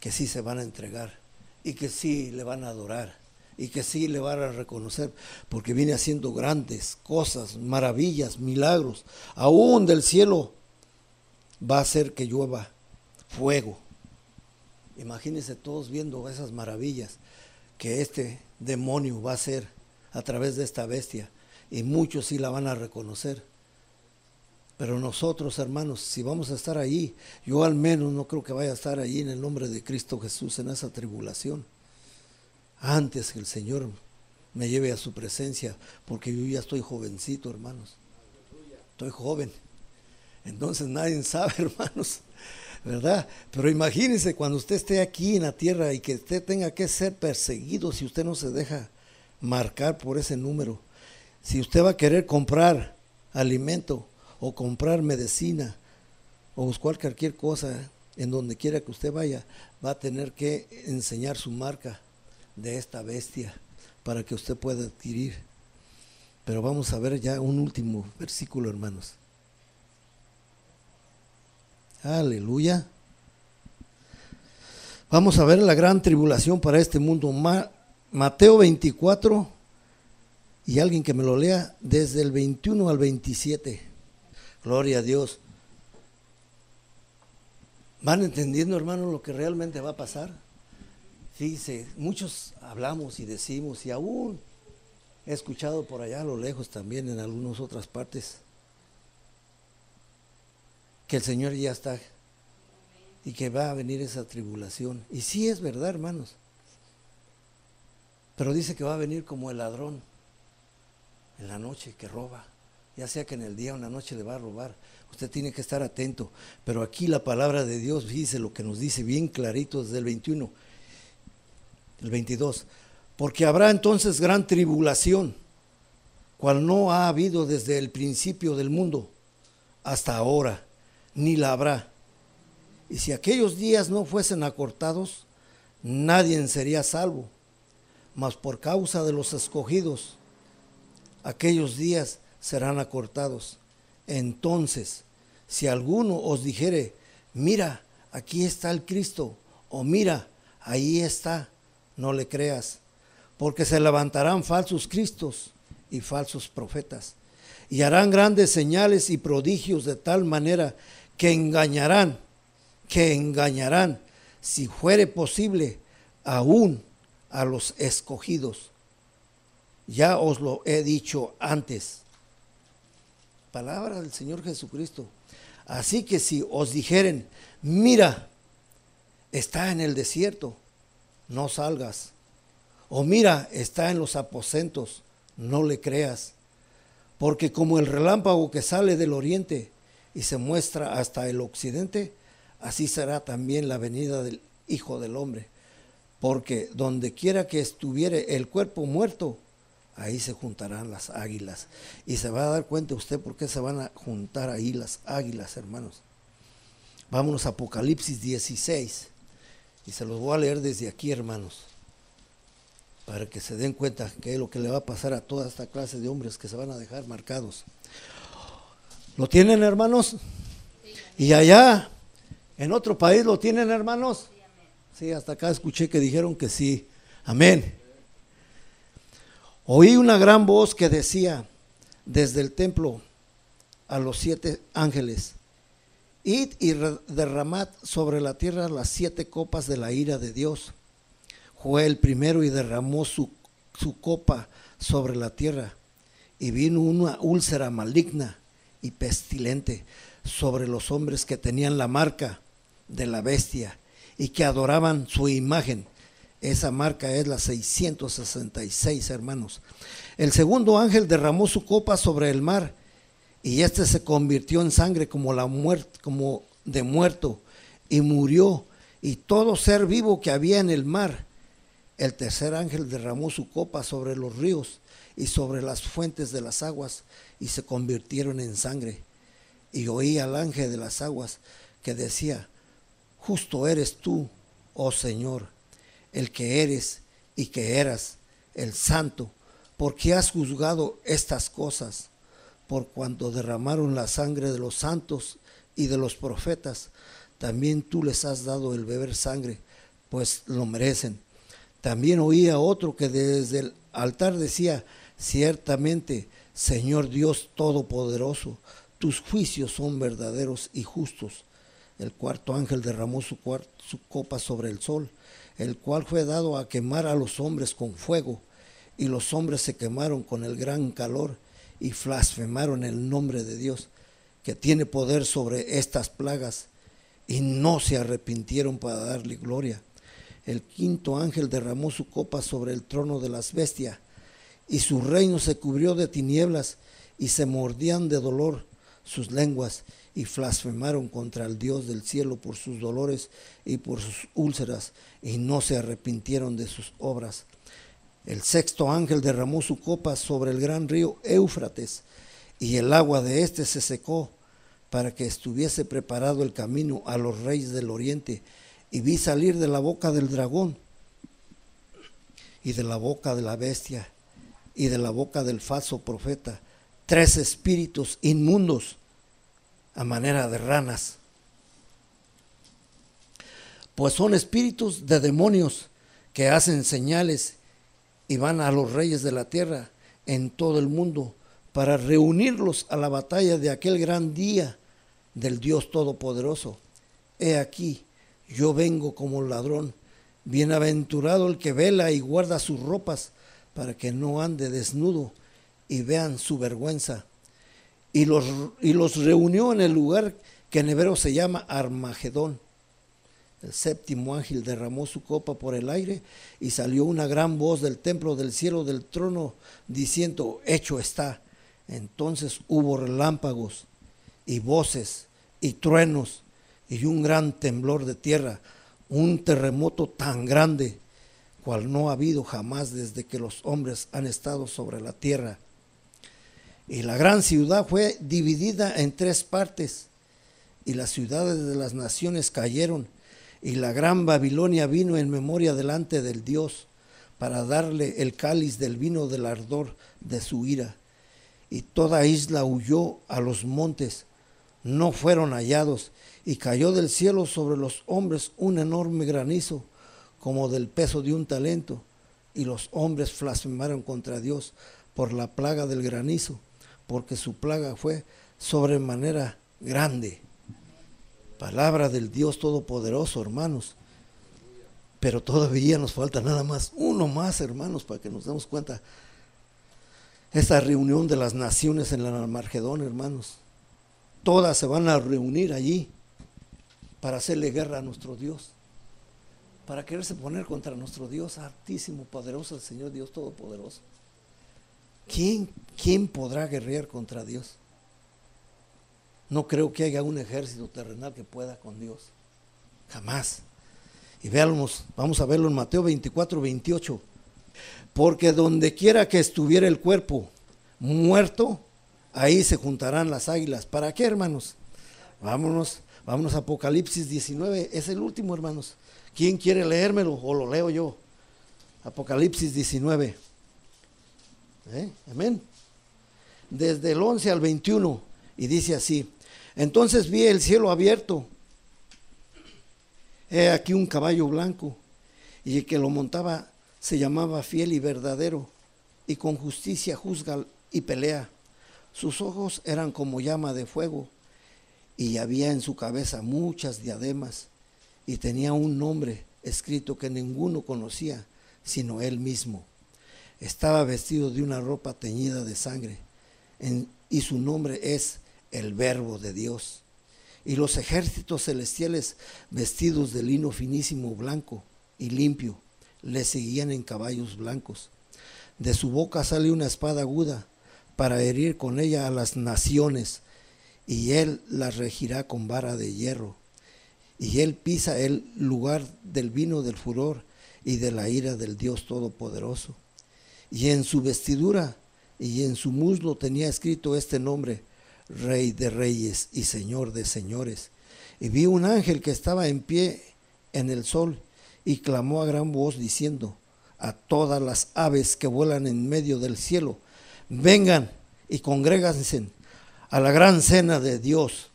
que sí se van a entregar y que sí le van a adorar y que sí le van a reconocer, porque viene haciendo grandes cosas, maravillas, milagros. Aún del cielo va a hacer que llueva fuego. Imagínense todos viendo esas maravillas que este demonio va a ser a través de esta bestia y muchos sí la van a reconocer. Pero nosotros, hermanos, si vamos a estar ahí, yo al menos no creo que vaya a estar ahí en el nombre de Cristo Jesús en esa tribulación. Antes que el Señor me lleve a su presencia, porque yo ya estoy jovencito, hermanos. Estoy joven. Entonces nadie sabe, hermanos, ¿verdad? Pero imagínense cuando usted esté aquí en la tierra y que usted tenga que ser perseguido si usted no se deja marcar por ese número. Si usted va a querer comprar alimento o comprar medicina o buscar cualquier cosa en donde quiera que usted vaya, va a tener que enseñar su marca de esta bestia para que usted pueda adquirir. Pero vamos a ver ya un último versículo, hermanos. Aleluya. Vamos a ver la gran tribulación para este mundo. Mateo 24 y alguien que me lo lea desde el 21 al 27. Gloria a Dios. ¿Van entendiendo, hermano, lo que realmente va a pasar? Fíjense, muchos hablamos y decimos, y aún he escuchado por allá a lo lejos también en algunas otras partes, que el Señor ya está y que va a venir esa tribulación. Y sí es verdad, hermanos. Pero dice que va a venir como el ladrón en la noche que roba. Ya sea que en el día o en la noche le va a robar. Usted tiene que estar atento. Pero aquí la palabra de Dios dice lo que nos dice bien clarito desde el 21, el 22. Porque habrá entonces gran tribulación, cual no ha habido desde el principio del mundo hasta ahora ni la habrá. Y si aquellos días no fuesen acortados, nadie sería salvo. Mas por causa de los escogidos, aquellos días serán acortados. Entonces si alguno os dijere, mira, aquí está el Cristo, o mira, ahí está, no le creas, porque se levantarán falsos cristos y falsos profetas, y harán grandes señales y prodigios de tal manera que engañarán, que engañarán, si fuere posible, aún a los escogidos. Ya os lo he dicho antes. Palabra del Señor Jesucristo. Así que si os dijeren, mira, está en el desierto, no salgas. O mira, está en los aposentos, no le creas. Porque como el relámpago que sale del oriente y se muestra hasta el occidente, así será también la venida del Hijo del Hombre. Porque donde quiera que estuviere el cuerpo muerto, ahí se juntarán las águilas. Y se va a dar cuenta usted por qué se van a juntar ahí las águilas, hermanos. Vámonos a Apocalipsis 16. Y se los voy a leer desde aquí, hermanos. Para que se den cuenta que es lo que le va a pasar a toda esta clase de hombres que se van a dejar marcados. ¿Lo tienen, hermanos? Y allá, en otro país, ¿lo tienen, hermanos? Sí, hasta acá escuché que dijeron que sí. Amén. Oí una gran voz que decía desde el templo a los siete ángeles, id y derramad sobre la tierra las siete copas de la ira de Dios. Fue el primero y derramó su, su copa sobre la tierra y vino una úlcera maligna y pestilente sobre los hombres que tenían la marca de la bestia y que adoraban su imagen esa marca es la 666, hermanos. El segundo ángel derramó su copa sobre el mar y este se convirtió en sangre como la muerte, como de muerto y murió y todo ser vivo que había en el mar. El tercer ángel derramó su copa sobre los ríos y sobre las fuentes de las aguas y se convirtieron en sangre. Y oí al ángel de las aguas que decía, justo eres tú, oh Señor, el que eres y que eras, el santo, porque has juzgado estas cosas, por cuanto derramaron la sangre de los santos y de los profetas, también tú les has dado el beber sangre, pues lo merecen. También oía otro que desde el altar decía, ciertamente, Señor Dios Todopoderoso, tus juicios son verdaderos y justos. El cuarto ángel derramó su, su copa sobre el sol el cual fue dado a quemar a los hombres con fuego, y los hombres se quemaron con el gran calor y blasfemaron el nombre de Dios, que tiene poder sobre estas plagas, y no se arrepintieron para darle gloria. El quinto ángel derramó su copa sobre el trono de las bestias, y su reino se cubrió de tinieblas, y se mordían de dolor sus lenguas, y blasfemaron contra el Dios del cielo por sus dolores y por sus úlceras, y no se arrepintieron de sus obras. El sexto ángel derramó su copa sobre el gran río Éufrates, y el agua de éste se secó, para que estuviese preparado el camino a los reyes del oriente, y vi salir de la boca del dragón, y de la boca de la bestia, y de la boca del falso profeta, tres espíritus inmundos, a manera de ranas. Pues son espíritus de demonios que hacen señales y van a los reyes de la tierra en todo el mundo para reunirlos a la batalla de aquel gran día del Dios Todopoderoso. He aquí, yo vengo como ladrón, bienaventurado el que vela y guarda sus ropas para que no ande desnudo y vean su vergüenza y los, y los reunió en el lugar que en hebreo se llama Armagedón. El séptimo ángel derramó su copa por el aire y salió una gran voz del templo del cielo del trono diciendo, hecho está. Entonces hubo relámpagos y voces y truenos y un gran temblor de tierra, un terremoto tan grande cual no ha habido jamás desde que los hombres han estado sobre la tierra. Y la gran ciudad fue dividida en tres partes, y las ciudades de las naciones cayeron, y la gran Babilonia vino en memoria delante del Dios, para darle el cáliz del vino del ardor de su ira. Y toda isla huyó a los montes, no fueron hallados, y cayó del cielo sobre los hombres un enorme granizo, como del peso de un talento, y los hombres blasfemaron contra Dios por la plaga del granizo, porque su plaga fue sobremanera grande. Palabra del Dios Todopoderoso, hermanos. Pero todavía nos falta nada más, uno más, hermanos, para que nos demos cuenta. Esta reunión de las naciones en la Margedón, hermanos. Todas se van a reunir allí para hacerle guerra a nuestro Dios. Para quererse poner contra nuestro Dios altísimo, poderoso, el Señor Dios Todopoderoso. ¿Quién, ¿Quién podrá guerrear contra Dios? No creo que haya un ejército terrenal que pueda con Dios. Jamás. Y veamos, vamos a verlo en Mateo 24, 28. Porque donde quiera que estuviera el cuerpo muerto, ahí se juntarán las águilas. ¿Para qué, hermanos? Vámonos, vámonos a Apocalipsis 19. Es el último, hermanos. ¿Quién quiere leérmelo o lo leo yo? Apocalipsis 19. ¿Eh? Amén. Desde el 11 al 21. Y dice así. Entonces vi el cielo abierto. He aquí un caballo blanco. Y el que lo montaba se llamaba fiel y verdadero. Y con justicia juzga y pelea. Sus ojos eran como llama de fuego. Y había en su cabeza muchas diademas. Y tenía un nombre escrito que ninguno conocía, sino él mismo estaba vestido de una ropa teñida de sangre, y su nombre es el Verbo de Dios. Y los ejércitos celestiales vestidos de lino finísimo blanco y limpio le seguían en caballos blancos. De su boca sale una espada aguda para herir con ella a las naciones, y él las regirá con vara de hierro. Y él pisa el lugar del vino del furor y de la ira del Dios Todopoderoso y en su vestidura y en su muslo tenía escrito este nombre, Rey de Reyes y Señor de Señores. Y vi un ángel que estaba en pie en el sol y clamó a gran voz diciendo a todas las aves que vuelan en medio del cielo, vengan y congréganse a la gran cena de Dios,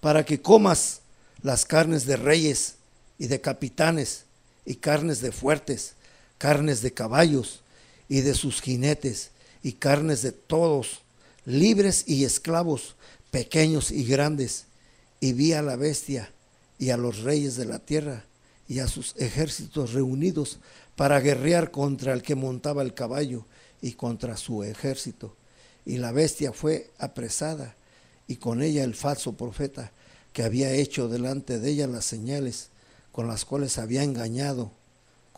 para que comas las carnes de reyes y de capitanes y carnes de fuertes carnes de caballos y de sus jinetes, y carnes de todos, libres y esclavos, pequeños y grandes. Y vi a la bestia y a los reyes de la tierra y a sus ejércitos reunidos para guerrear contra el que montaba el caballo y contra su ejército. Y la bestia fue apresada y con ella el falso profeta que había hecho delante de ella las señales con las cuales había engañado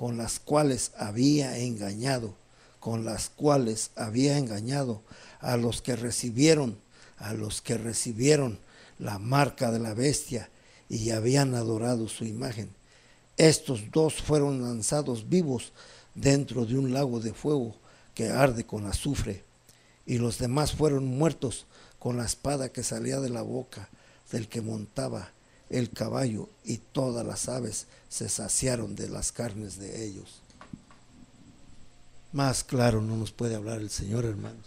con las cuales había engañado, con las cuales había engañado a los que recibieron, a los que recibieron la marca de la bestia y habían adorado su imagen. Estos dos fueron lanzados vivos dentro de un lago de fuego que arde con azufre, y los demás fueron muertos con la espada que salía de la boca del que montaba el caballo y todas las aves se saciaron de las carnes de ellos. Más claro no nos puede hablar el Señor, hermanos.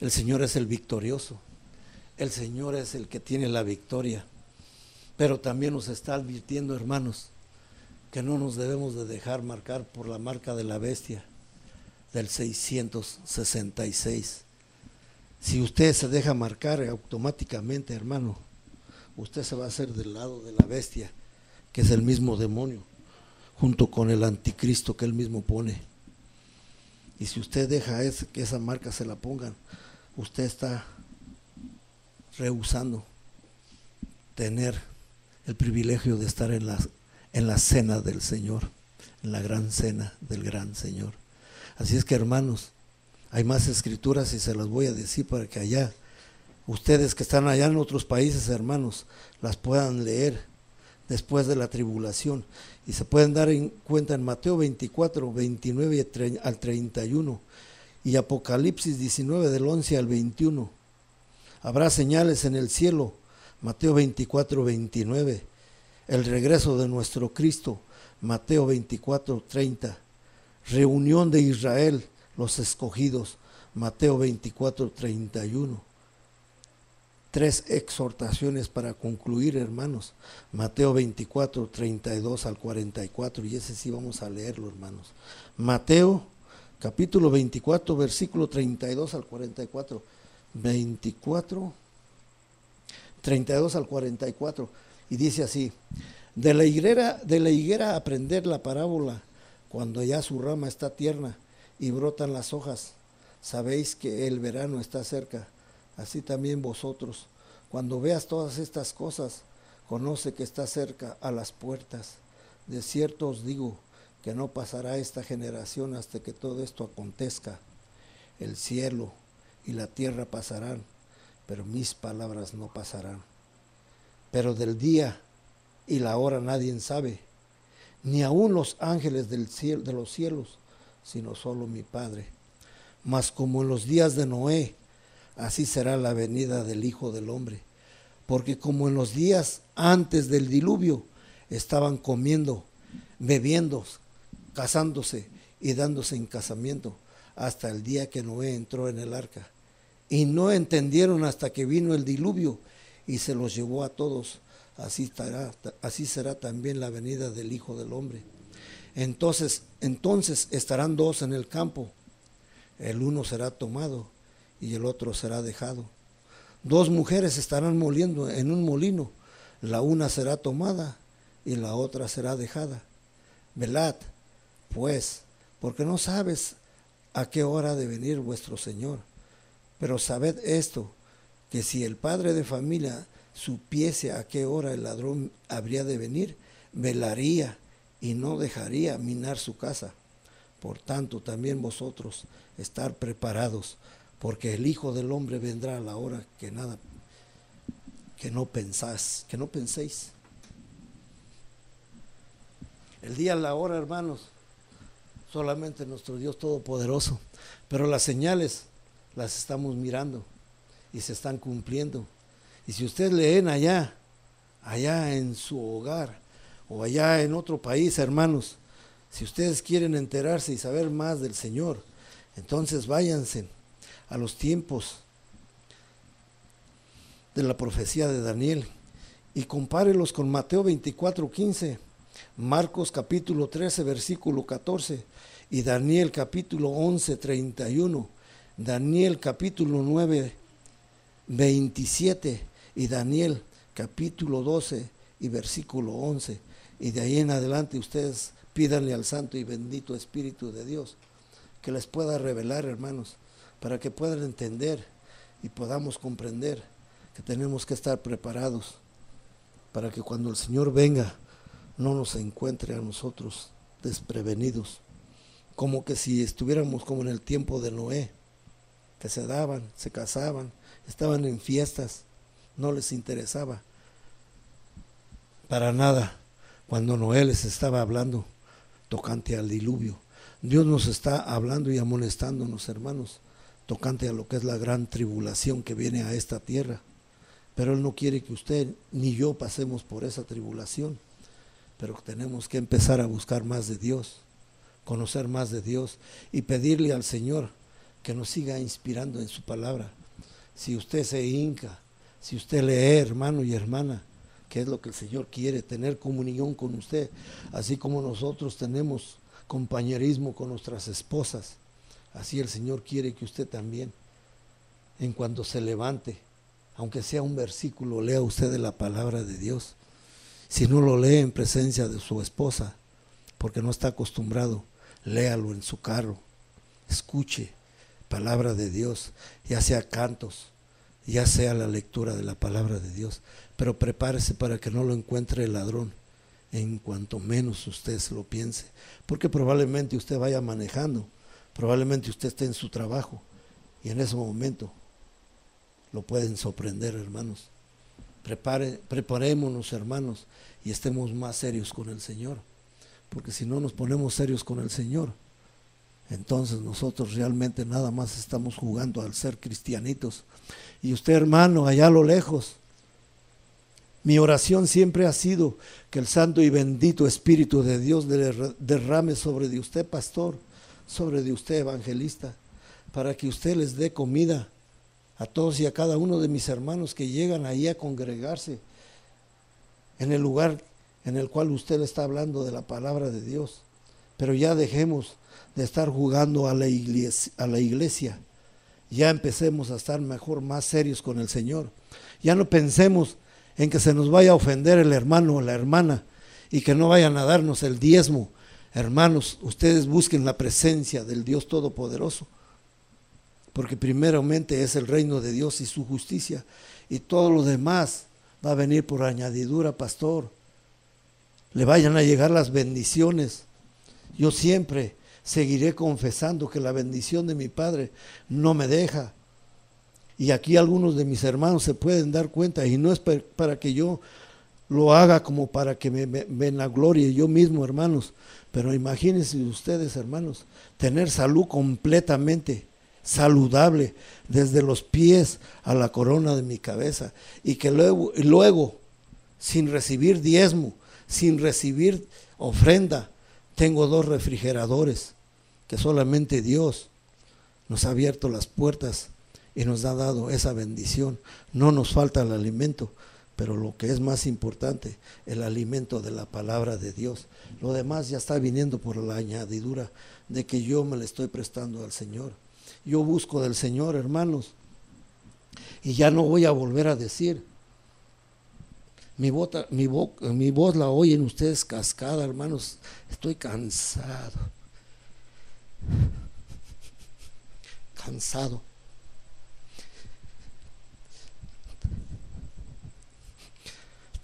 El Señor es el victorioso. El Señor es el que tiene la victoria. Pero también nos está advirtiendo, hermanos, que no nos debemos de dejar marcar por la marca de la bestia del 666. Si usted se deja marcar automáticamente, hermano, usted se va a hacer del lado de la bestia, que es el mismo demonio, junto con el anticristo que él mismo pone. Y si usted deja que esa marca se la pongan, usted está rehusando tener el privilegio de estar en la, en la cena del Señor, en la gran cena del gran Señor. Así es que hermanos, hay más escrituras y se las voy a decir para que allá ustedes que están allá en otros países, hermanos, las puedan leer después de la tribulación. Y se pueden dar en cuenta en Mateo 24, 29 al 31 y Apocalipsis 19 del 11 al 21. Habrá señales en el cielo, Mateo 24, 29. El regreso de nuestro Cristo, Mateo 24, 30. Reunión de Israel, los escogidos, Mateo 24, 31 tres exhortaciones para concluir, hermanos. Mateo 24, 32 al 44, y ese sí vamos a leerlo, hermanos. Mateo capítulo 24, versículo 32 al 44. 24, 32 al 44. Y dice así, de la higuera, de la higuera aprender la parábola, cuando ya su rama está tierna y brotan las hojas, sabéis que el verano está cerca. Así también vosotros, cuando veas todas estas cosas, conoce que está cerca a las puertas. De cierto os digo que no pasará esta generación hasta que todo esto acontezca. El cielo y la tierra pasarán, pero mis palabras no pasarán. Pero del día y la hora nadie sabe, ni aun los ángeles de los cielos, sino solo mi Padre. Mas como en los días de Noé, así será la venida del Hijo del Hombre. Porque como en los días antes del diluvio estaban comiendo, bebiendo, casándose y dándose en casamiento, hasta el día que Noé entró en el arca. Y no entendieron hasta que vino el diluvio y se los llevó a todos. Así, estará, así será también la venida del Hijo del Hombre. Entonces, entonces estarán dos en el campo. El uno será tomado y el otro será dejado. Dos mujeres estarán moliendo en un molino. La una será tomada y la otra será dejada. Velad, pues, porque no sabes a qué hora de venir vuestro Señor. Pero sabed esto, que si el padre de familia supiese a qué hora el ladrón habría de venir, velaría y no dejaría minar su casa. Por tanto, también vosotros estar preparados, porque el Hijo del Hombre vendrá a la hora que nada, que no pensás, que no penséis. El día, la hora, hermanos, solamente nuestro Dios Todopoderoso. Pero las señales las estamos mirando y se están cumpliendo. Y si ustedes leen allá, allá en su hogar o allá en otro país, hermanos, si ustedes quieren enterarse y saber más del Señor, entonces váyanse a los tiempos de la profecía de Daniel y compárelos con Mateo 24, 15, Marcos capítulo 13, versículo 14 y Daniel capítulo 11, 31, Daniel capítulo 9, 27 y Daniel capítulo 12 y versículo 11. Y de ahí en adelante ustedes pídanle al Santo y bendito Espíritu de Dios que les pueda revelar, hermanos, para que puedan entender y podamos comprender que tenemos que estar preparados para que cuando el Señor venga no nos encuentre a nosotros desprevenidos como que si estuviéramos como en el tiempo de Noé, que se daban, se casaban, estaban en fiestas, no les interesaba para nada cuando Noé les estaba hablando tocante al diluvio. Dios nos está hablando y amonestándonos, hermanos, tocante a lo que es la gran tribulación que viene a esta tierra. Pero Él no quiere que usted ni yo pasemos por esa tribulación. Pero tenemos que empezar a buscar más de Dios conocer más de Dios y pedirle al Señor que nos siga inspirando en su palabra. Si usted se hinca, si usted lee, hermano y hermana, que es lo que el Señor quiere, tener comunión con usted, así como nosotros tenemos compañerismo con nuestras esposas, así el Señor quiere que usted también, en cuanto se levante, aunque sea un versículo, lea usted de la palabra de Dios. Si no lo lee en presencia de su esposa, porque no está acostumbrado, léalo en su carro, escuche palabra de Dios, ya sea cantos, ya sea la lectura de la palabra de Dios, pero prepárese para que no lo encuentre el ladrón en cuanto menos usted se lo piense, porque probablemente usted vaya manejando, probablemente usted esté en su trabajo y en ese momento lo pueden sorprender, hermanos. Prepare, preparémonos, hermanos, y estemos más serios con el Señor porque si no nos ponemos serios con el Señor, entonces nosotros realmente nada más estamos jugando al ser cristianitos. Y usted hermano, allá a lo lejos, mi oración siempre ha sido que el Santo y bendito Espíritu de Dios derrame sobre usted, pastor, sobre de usted, evangelista, para que usted les dé comida a todos y a cada uno de mis hermanos que llegan ahí a congregarse en el lugar en el cual usted está hablando de la palabra de Dios. Pero ya dejemos de estar jugando a la iglesia, a la iglesia. Ya empecemos a estar mejor, más serios con el Señor. Ya no pensemos en que se nos vaya a ofender el hermano o la hermana y que no vayan a darnos el diezmo. Hermanos, ustedes busquen la presencia del Dios Todopoderoso, porque primeramente es el reino de Dios y su justicia, y todo lo demás va a venir por añadidura, pastor. Le vayan a llegar las bendiciones. Yo siempre seguiré confesando que la bendición de mi Padre no me deja. Y aquí algunos de mis hermanos se pueden dar cuenta, y no es para que yo lo haga como para que me, ven la gloria yo mismo, hermanos. Pero imagínense ustedes, hermanos, tener salud completamente saludable desde los pies a la corona de mi cabeza y que luego, luego sin recibir diezmo, sin recibir ofrenda, tengo dos refrigeradores que solamente Dios nos ha abierto las puertas y nos ha dado esa bendición. No nos falta el alimento, pero lo que es más importante, el alimento de la palabra de Dios. Lo demás ya está viniendo por la añadidura de que yo me le estoy prestando al Señor. Yo busco del Señor, hermanos, y ya no voy a volver a decir. Mi, mi voz la oyen ustedes cascada, hermanos. Estoy cansado cansado.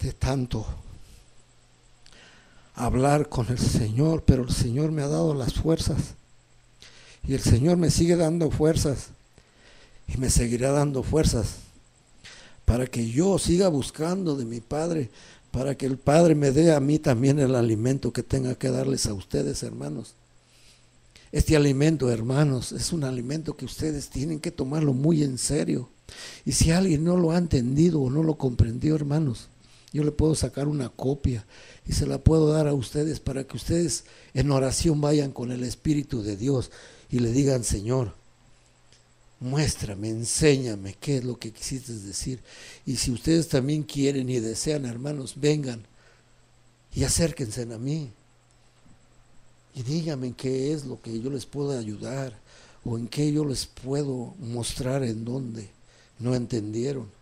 De tanto hablar con el Señor, pero el Señor me ha dado las fuerzas. Y el Señor me sigue dando fuerzas. Y me seguirá dando fuerzas para que yo siga buscando de mi Padre, para que el Padre me dé a mí también el alimento que tenga que darles a ustedes, hermanos. Este alimento, hermanos, es un alimento que ustedes tienen que tomarlo muy en serio. Y si alguien no lo ha entendido o no lo comprendió, hermanos, yo le puedo sacar una copia y se la puedo dar a ustedes para que ustedes en oración vayan con el Espíritu de Dios y le digan, Señor, muéstrame, enséñame qué es lo que quisiste decir. Y si ustedes también quieren y desean, hermanos, vengan y acérquense a mí y díganme qué es lo que yo les puedo ayudar o en qué yo les puedo mostrar en dónde no entendieron.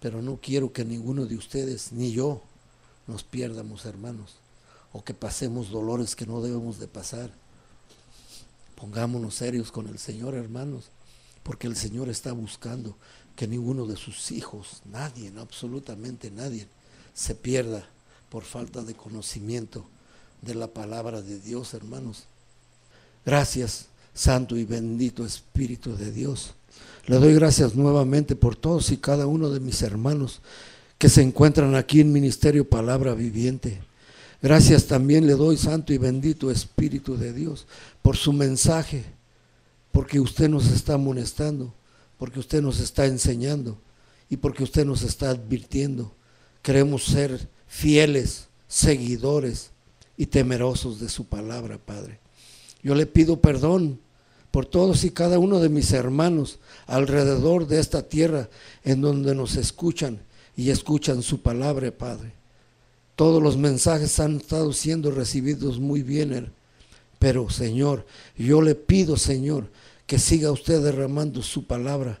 Pero no quiero que ninguno de ustedes ni yo nos pierdamos, hermanos, o que pasemos dolores que no debemos de pasar. Pongámonos serios con el Señor, hermanos, porque el Señor está buscando que ninguno de sus hijos, nadie, absolutamente nadie, se pierda por falta de conocimiento de la palabra de Dios, hermanos. Gracias, Santo y bendito Espíritu de Dios. Le doy gracias nuevamente por todos y cada uno de mis hermanos que se encuentran aquí en Ministerio Palabra Viviente. Gracias también le doy, Santo y bendito Espíritu de Dios, por su mensaje, porque usted nos está amonestando, porque usted nos está enseñando y porque usted nos está advirtiendo. Queremos ser fieles, seguidores y temerosos de su palabra, Padre. Yo le pido perdón por todos y cada uno de mis hermanos alrededor de esta tierra en donde nos escuchan y escuchan su palabra, Padre. Todos los mensajes han estado siendo recibidos muy bien, pero Señor, yo le pido, Señor, que siga usted derramando su palabra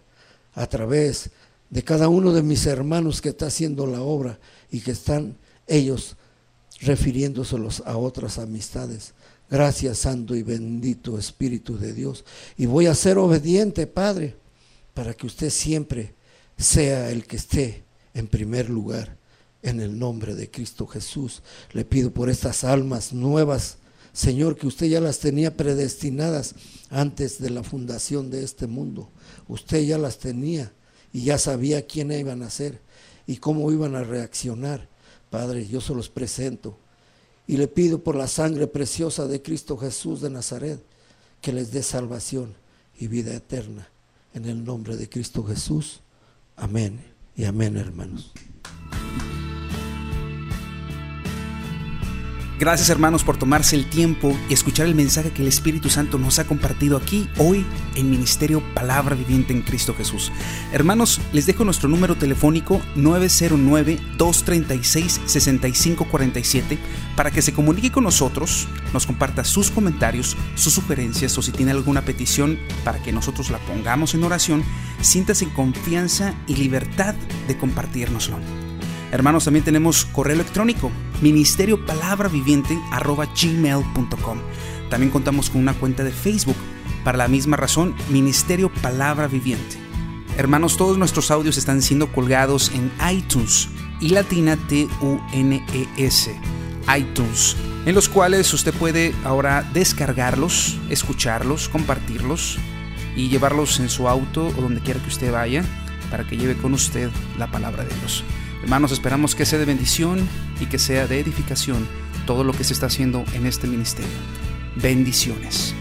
a través de cada uno de mis hermanos que está haciendo la obra y que están ellos refiriéndoselos a otras amistades. Gracias, Santo y bendito Espíritu de Dios. Y voy a ser obediente, Padre, para que usted siempre sea el que esté en primer lugar. En el nombre de Cristo Jesús, le pido por estas almas nuevas, Señor, que usted ya las tenía predestinadas antes de la fundación de este mundo. Usted ya las tenía y ya sabía quién iban a ser y cómo iban a reaccionar. Padre, yo se los presento y le pido por la sangre preciosa de Cristo Jesús de Nazaret que les dé salvación y vida eterna. En el nombre de Cristo Jesús. Amén y amén, hermanos. Gracias hermanos por tomarse el tiempo y escuchar el mensaje que el Espíritu Santo nos ha compartido aquí hoy en Ministerio Palabra Viviente en Cristo Jesús. Hermanos, les dejo nuestro número telefónico 909-236-6547 para que se comunique con nosotros, nos comparta sus comentarios, sus sugerencias o si tiene alguna petición para que nosotros la pongamos en oración, siéntase en confianza y libertad de compartirnoslo. Hermanos, también tenemos correo electrónico, ministerio palabra viviente gmail.com. También contamos con una cuenta de Facebook, para la misma razón, Ministerio Palabra Viviente. Hermanos, todos nuestros audios están siendo colgados en iTunes y latina T-U-N-E-S, iTunes, en los cuales usted puede ahora descargarlos, escucharlos, compartirlos y llevarlos en su auto o donde quiera que usted vaya para que lleve con usted la palabra de Dios. Hermanos, esperamos que sea de bendición y que sea de edificación todo lo que se está haciendo en este ministerio. Bendiciones.